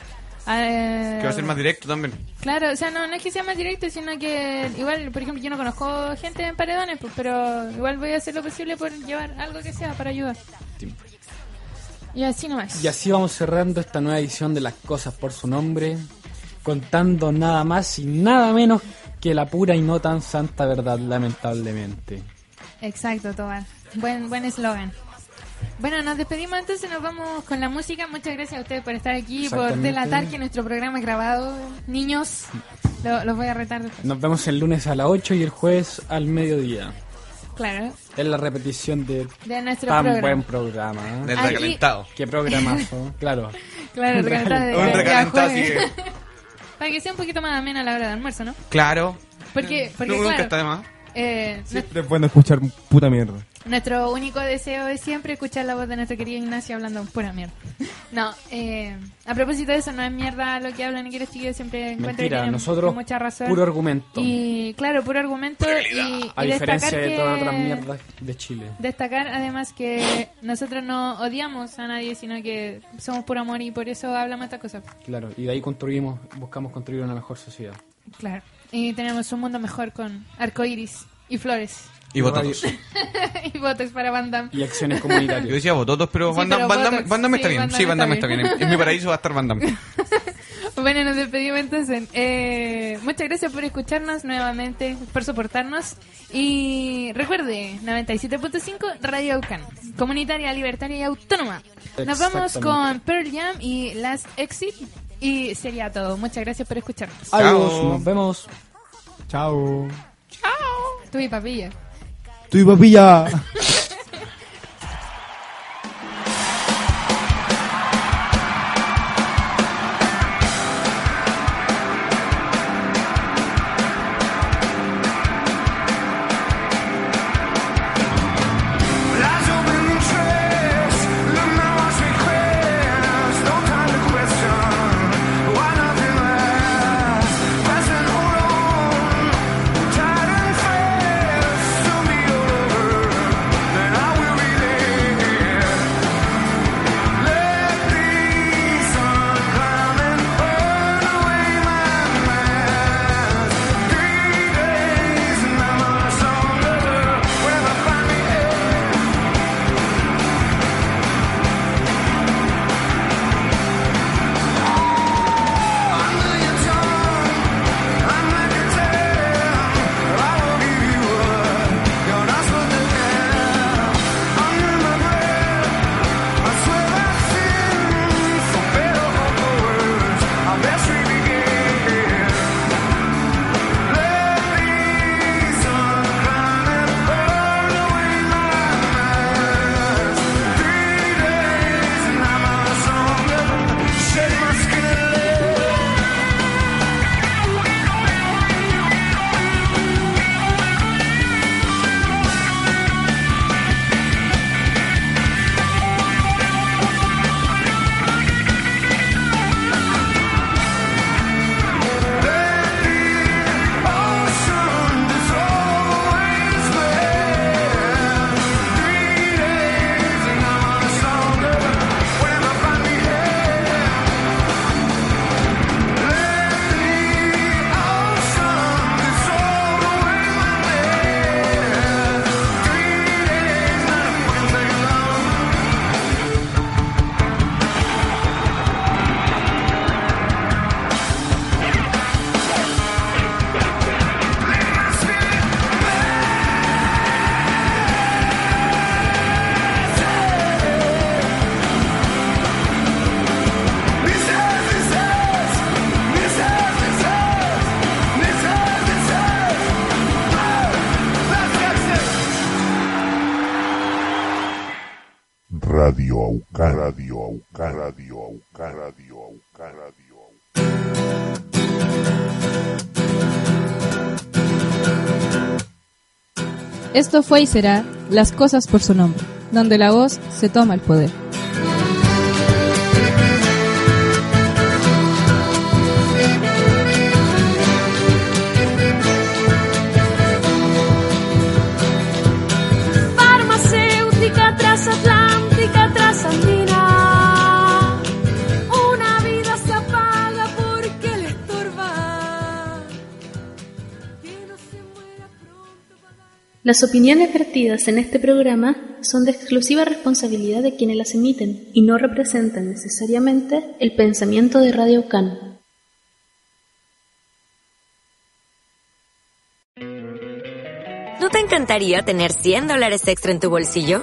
Eh, Que va a ser más directo también. Claro, o sea, no, no es que sea más directo, sino que igual, por ejemplo, yo no conozco gente en paredones, pues, pero igual voy a hacer lo posible por llevar algo que sea para ayudar. Y así nomás. Y así vamos cerrando esta nueva edición de Las Cosas por su nombre, contando nada más y nada menos que la pura y no tan santa verdad, lamentablemente. Exacto, Tobar. Buen buen eslogan. Bueno, nos despedimos entonces, nos vamos con la música. Muchas gracias a ustedes por estar aquí, por delatar que nuestro programa es grabado. Niños, lo- los voy a retar después. Nos vemos el lunes a las 8 y el jueves al mediodía. Claro, Es la repetición de de nuestro tan programa. buen programa. ¿eh? Del Aquí- recalentado. Qué programazo, claro. Claro, Un recalentado Un recalentado, así jueves. que... Para que sea un poquito más amena la hora de almuerzo, ¿no? Claro. Porque, porque Nunca claro, está de más. eh, siempre es bueno escuchar puta mierda. Nuestro único deseo es siempre escuchar la voz de nuestro querido Ignacio hablando pura mierda. No, eh, a propósito de eso, no es mierda lo que hablan y que los chiquillos siempre encuentran que Mentira, nosotros mucha razón. puro argumento. Y claro, puro argumento. Y, A y diferencia de todas las otras mierdas de Chile. Destacar además que nosotros no odiamos a nadie, sino que somos puro amor y por eso hablamos estas cosas. Claro, y de ahí construimos, buscamos construir una mejor sociedad. Claro. Y tenemos un mundo mejor con arcoiris y flores. Y bototos. y votos para Van Damme. Y acciones Yo comunitarias. decía bototos, pero Van Damme, pero Van Damme-. Van Damme está Sí, bien. Van Sí, Van Damme está está bien. bien. En mi paraíso va a estar Van Damme. Bueno, nos despedimos entonces. Eh, muchas gracias por escucharnos nuevamente, por soportarnos. Y recuerde, 97.5 Radio Aucan, comunitaria, libertaria y autónoma. Nos vamos con Pearl Jam y Last Exit. Y sería todo. Muchas gracias por escucharnos. Adiós, Chao. nos vemos. Chao. Tú y papilla. Tu papilla. Fue y será Las cosas por su nombre, donde la voz se toma el poder. Las opiniones vertidas en este programa son de exclusiva responsabilidad de quienes las emiten y no representan necesariamente el pensamiento de Radio Can. ¿No te encantaría tener 100 dólares extra en tu bolsillo?